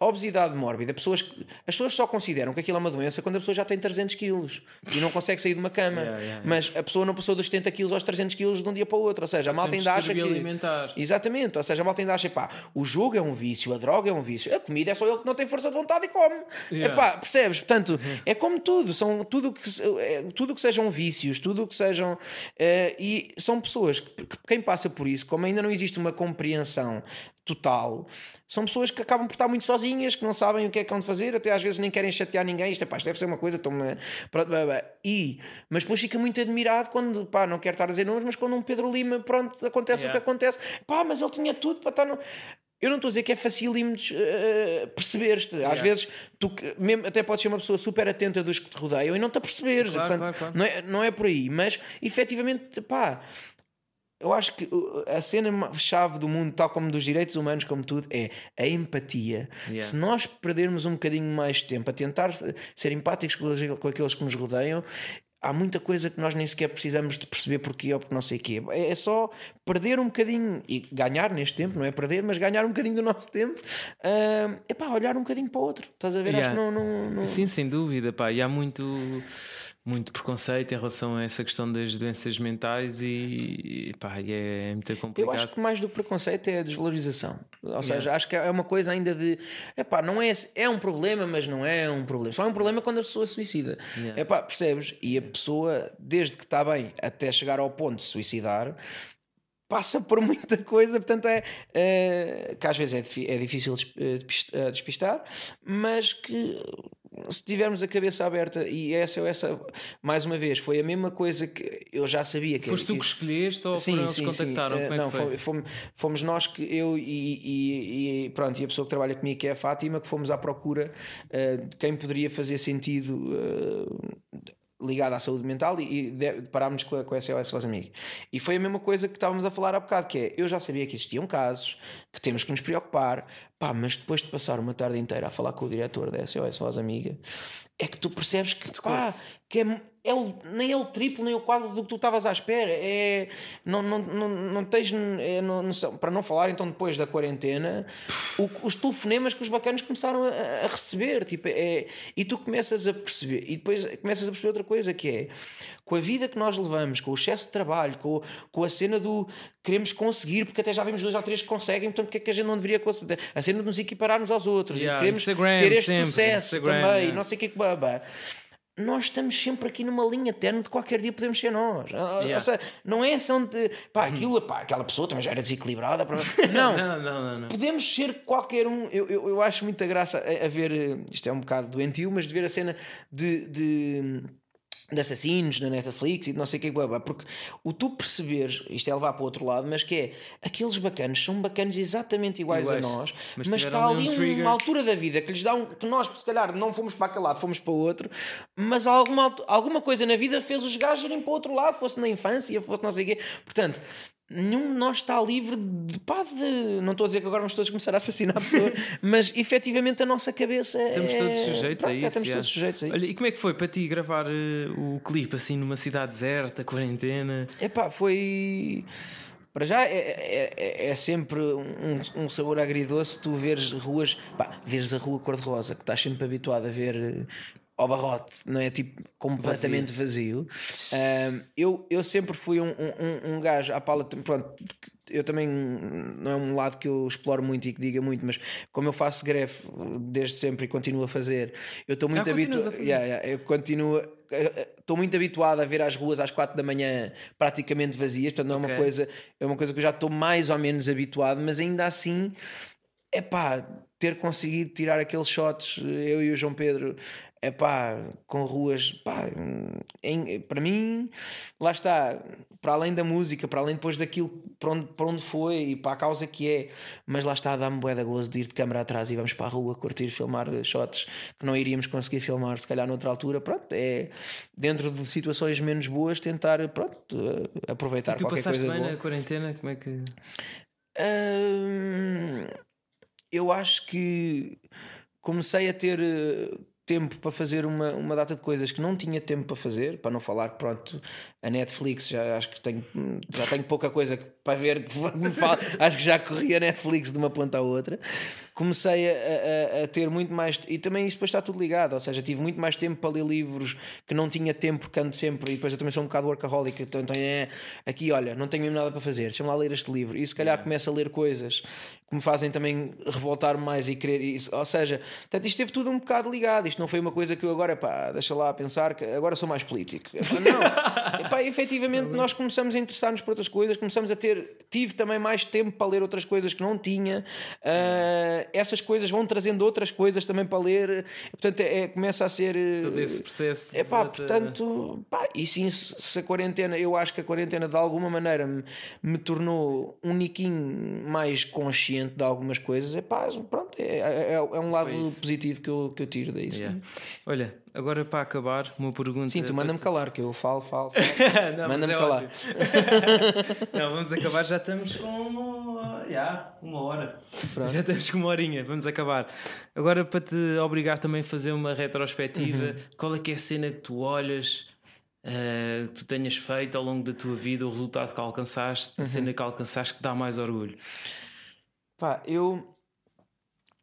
a obesidade mórbida, pessoas, que- as pessoas só consideram que aquilo é uma doença quando a pessoa já tem 300 quilos e não consegue sair de uma cama. Yeah, yeah, yeah. Mas a pessoa não passou dos 70 quilos aos 300 quilos de um dia para o outro. Ou seja, a malta ainda acha que. alimentar. Exatamente, ou seja, a malta ainda acha, pá, o jogo é um vício, a droga é um vício, a comida é só ele que não tem força de vontade e come. Yeah. Epá, percebes? Portanto, é como tudo, são tudo que, é, tudo que sejam vícios, tudo que sejam. eh, e são pessoas que, que quem passa por isso, como ainda não existe uma compreensão total, são pessoas que acabam por estar muito sozinhas, que não sabem o que é que hão de fazer, até às vezes nem querem chatear ninguém. Isto, é, pá, isto deve ser uma coisa, blá, blá. e Mas depois fica muito admirado quando, pá, não quero estar a dizer nomes, mas quando um Pedro Lima, pronto, acontece o Yeah. que acontece, pá, mas ele tinha tudo para estar no. Eu não estou a dizer que é facílimo uh, perceber-te. Às Yeah. vezes, tu mesmo, até podes ser uma pessoa super atenta dos que te rodeiam e não te aperceberes. Claro, Portanto, claro, claro. Não, é, não é por aí. Mas, efetivamente, pá, eu acho que uh, a cena-chave do mundo, tal como dos direitos humanos, como tudo, é a empatia. Yeah. Se nós perdermos um bocadinho mais de tempo a tentar ser empáticos com, aqueles que nos rodeiam, há muita coisa que nós nem sequer precisamos de perceber porquê ou porque não sei o quê. É é só perder um bocadinho e ganhar neste tempo, não é perder, mas ganhar um bocadinho do nosso tempo. É epá, olhar um bocadinho para o outro. Estás a ver? Acho Yeah. que não. não, não... Sim, sem dúvida, pá. E há muito, muito preconceito em relação a essa questão das doenças mentais e, e, pá, e é muito Eu complicado. acho que mais do preconceito é a desvalorização. Ou seja, acho que é uma coisa ainda de epá, não é, é um problema, mas não é um problema. Só é um problema quando a pessoa suicida. Yeah. Epá, percebes? E a pessoa, desde que está bem até chegar ao ponto de suicidar, passa por muita coisa, portanto é, é, que às vezes é, é difícil eh, eh, despistar, mas que se tivermos a cabeça aberta e essa, essa mais uma vez foi a mesma coisa que eu já sabia que Foste tu que escolheste ou eles que contactaram? Eh, Como é não, foi? fomos, fomos nós que eu e, e- e- pronto, e a pessoa que trabalha comigo, que é a Fátima, que fomos à procura eh, de quem poderia fazer sentido eh, ligado à saúde mental e, de- deparámos com a, com a SOS Voz Amiga. E foi a mesma coisa que estávamos a falar há bocado, que é, eu já sabia que existiam casos, que temos que nos preocupar, pá, mas depois de passar uma tarde inteira a falar com o diretor da SOS Voz Amiga, é que tu percebes que, pá, que é, é o- nem é o triplo, nem o quadro do que tu estavas à espera. É, não, não, não, não tens é, não- noção. Para não falar então depois da quarentena, o- os telefonemas que os bacanos começaram a, a receber. Tipo, é, e tu começas a perceber, e depois começas a perceber outra coisa que é com a vida que nós levamos, com o excesso de trabalho, com, com a cena do queremos conseguir, porque até já vimos dois ou três que conseguem, portanto, porque é que a gente não deveria conseguir? A cena de nos equipararmos aos outros, e Yeah, queremos Instagram, ter este sempre, sucesso Instagram, também, yeah. não sei o que é que baba. Nós estamos sempre aqui numa linha terna de qualquer dia podemos ser nós. Ah, Ou Yeah. seja, não é ação de pá, aquilo, pá, aquela pessoa também já era desequilibrada. pá. Não, Não, não, não, não. podemos ser qualquer um. Eu, eu, eu acho muita graça a, a ver. eh, Isto é um bocado doentio, mas de ver a cena de. de de assassinos na Netflix e de não sei o que, porque o tu perceberes, isto é levar para o outro lado, mas que é aqueles bacanos são bacanos exatamente iguais, Iguais. a nós, Mas mas, que tiveram há ali um trigger. uma altura da vida que lhes dá um, que nós, se calhar, não fomos para aquele lado, fomos para o outro, mas alguma, altu- alguma coisa na vida fez os gajos irem para o outro lado, fosse na infância, fosse não sei o quê. Portanto, nenhum de nós está livre de, pá, de. Não estou a dizer que agora vamos todos começar a assassinar pessoas, mas efetivamente a nossa cabeça é. Estamos todos sujeitos Pronto, a é, isso. Estamos já. todos sujeitos a isso. Olha, e como é que foi para ti gravar eh, o clipe assim numa cidade deserta, quarentena? Epá, foi. Para já é, é, é- é sempre um, um sabor agridoce tu veres ruas, pá, veres a rua cor-de-rosa, que estás sempre habituado a ver eh, ao barrote, não é? Tipo, completamente vazio. Um, eu, eu sempre fui um, um, um gajo à pala, pronto, eu também não é um lado que eu exploro muito e que diga muito, mas como eu faço greve desde sempre e continuo a fazer, eu estou muito habituado. Yeah, yeah, eu continuo. Estou muito habituado a ver as ruas às quatro da manhã praticamente vazias, portanto não é uma coisa, é uma coisa que eu já estou mais ou menos habituado, mas ainda assim é pá, ter conseguido tirar aqueles shots, eu e o João Pedro, é pá, com ruas, pá, em, para mim, lá está, para além da música, para além depois daquilo para onde, para onde foi e para a causa que é, mas lá está, dá-me bué da gozo de ir de câmara atrás e vamos para a rua curtir, filmar shots que não iríamos conseguir filmar se calhar noutra altura, pronto, é dentro de situações menos boas tentar, pronto, aproveitar e tu qualquer coisa bem boa. na quarentena, como é que... Hum, eu acho que comecei a ter tempo para fazer uma, uma data de coisas que não tinha tempo para fazer, para não falar que pronto, a Netflix já acho que tenho, já tenho pouca coisa para ver, acho que já corri a Netflix de uma ponta à outra. Comecei a, a, a, ter muito mais, e também isso depois está tudo ligado, ou seja, tive muito mais tempo para ler livros que não tinha tempo porque ando sempre, e depois eu também sou um bocado workaholic, então, então é aqui, olha, não tenho mesmo nada para fazer, deixa-me lá ler este livro, e se calhar começo a ler coisas que me fazem também revoltar mais e querer isso. Ou seja, portanto, isto teve tudo um bocado ligado. Isto não foi uma coisa que eu agora, pá, deixa lá pensar que agora sou mais político. Não, epá, efetivamente nós começamos a interessar-nos por outras coisas, começamos a ter, tive também mais tempo para ler outras coisas que não tinha. Uh, essas coisas vão trazendo outras coisas também para ler. Portanto, é, é começa a ser. Todo esse processo. É pá, portanto, pá, e sim, se a quarentena, eu acho que a quarentena de alguma maneira me, me tornou um niquinho mais consciente de algumas coisas, é pá, pronto, é, é, é um lado positivo que eu, que eu tiro daí. Yeah. Olha, agora para acabar, uma pergunta. Sim, tu manda-me calar, que eu falo, falo, falo. manda-me é calar. Não, vamos acabar, já estamos com yeah, uma hora. Pronto. Já estamos com uma horinha, vamos acabar. Agora para te obrigar também a fazer uma retrospectiva, uhum. qual é que é a cena que tu olhas? Uh, que tu tenhas feito ao longo da tua vida, o resultado que alcançaste, uhum. a cena que alcançaste que dá mais orgulho? Pá, eu.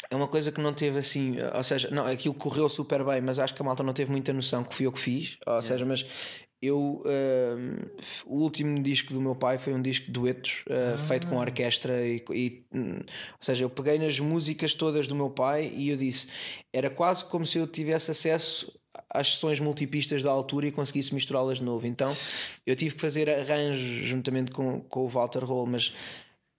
É uma coisa que não teve assim, ou seja, não, aquilo correu super bem, mas acho que a malta não teve muita noção que fui eu que fiz, ou yeah. seja, mas eu uh, o último disco do meu pai foi um disco de duetos uh, ah. feito com orquestra e, e, ou seja eu peguei nas músicas todas do meu pai e eu disse era quase como se eu tivesse acesso às sessões multipistas da altura e conseguisse misturá-las de novo então eu tive que fazer arranjos juntamente com, com o Walter Roll mas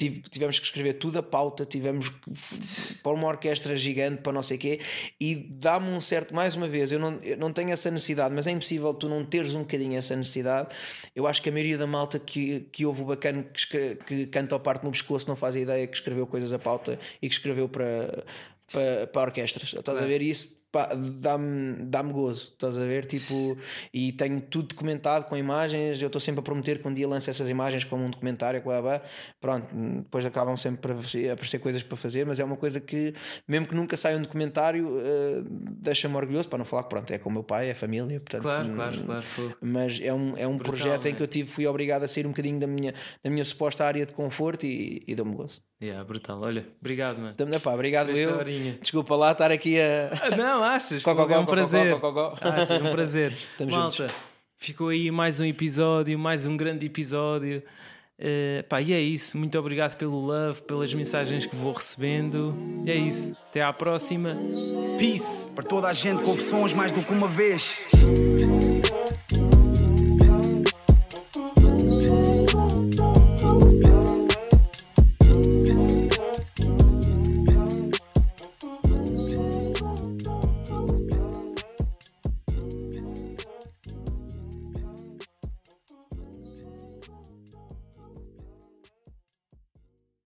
tivemos que escrever tudo a pauta, tivemos que pôr uma orquestra gigante para não sei o quê, e dá-me um certo, mais uma vez, eu não, eu não tenho essa necessidade, mas é impossível tu não teres um bocadinho essa necessidade. Eu acho que a maioria da malta que, que ouve o bacana que, escreve, que canta ao parte no pescoço não faz a ideia que escreveu coisas a pauta e que escreveu para, para, para orquestras. Estás a ver isso? Dá-me dá gozo, estás a ver? Tipo, e tenho tudo documentado com imagens. Eu estou sempre a prometer que um dia lance essas imagens como um documentário. Blá, blá. Pronto, depois acabam sempre a aparecer coisas para fazer, mas é uma coisa que, mesmo que nunca saia um documentário, uh, deixa-me orgulhoso. Para não falar que, pronto, é com o meu pai, é família. Portanto, claro, claro, claro. Mas é um, é um Brutal, projeto em que eu tive, fui obrigado a sair um bocadinho da minha, da minha suposta área de conforto e, e deu-me gozo. Yeah, brutal. Olha, obrigado, mano. Epá, obrigado eu. Desculpa lá estar aqui a. Ah, não, achas? Cocó, é um prazer. Achas, um prazer. Estamos Malta, juntos. ficou aí mais um episódio, mais um grande episódio. Uh, pá, e é isso. Muito obrigado pelo love, pelas mensagens que vou recebendo. E é isso. Até à próxima. Peace. Para toda a gente, confissões mais do que uma vez.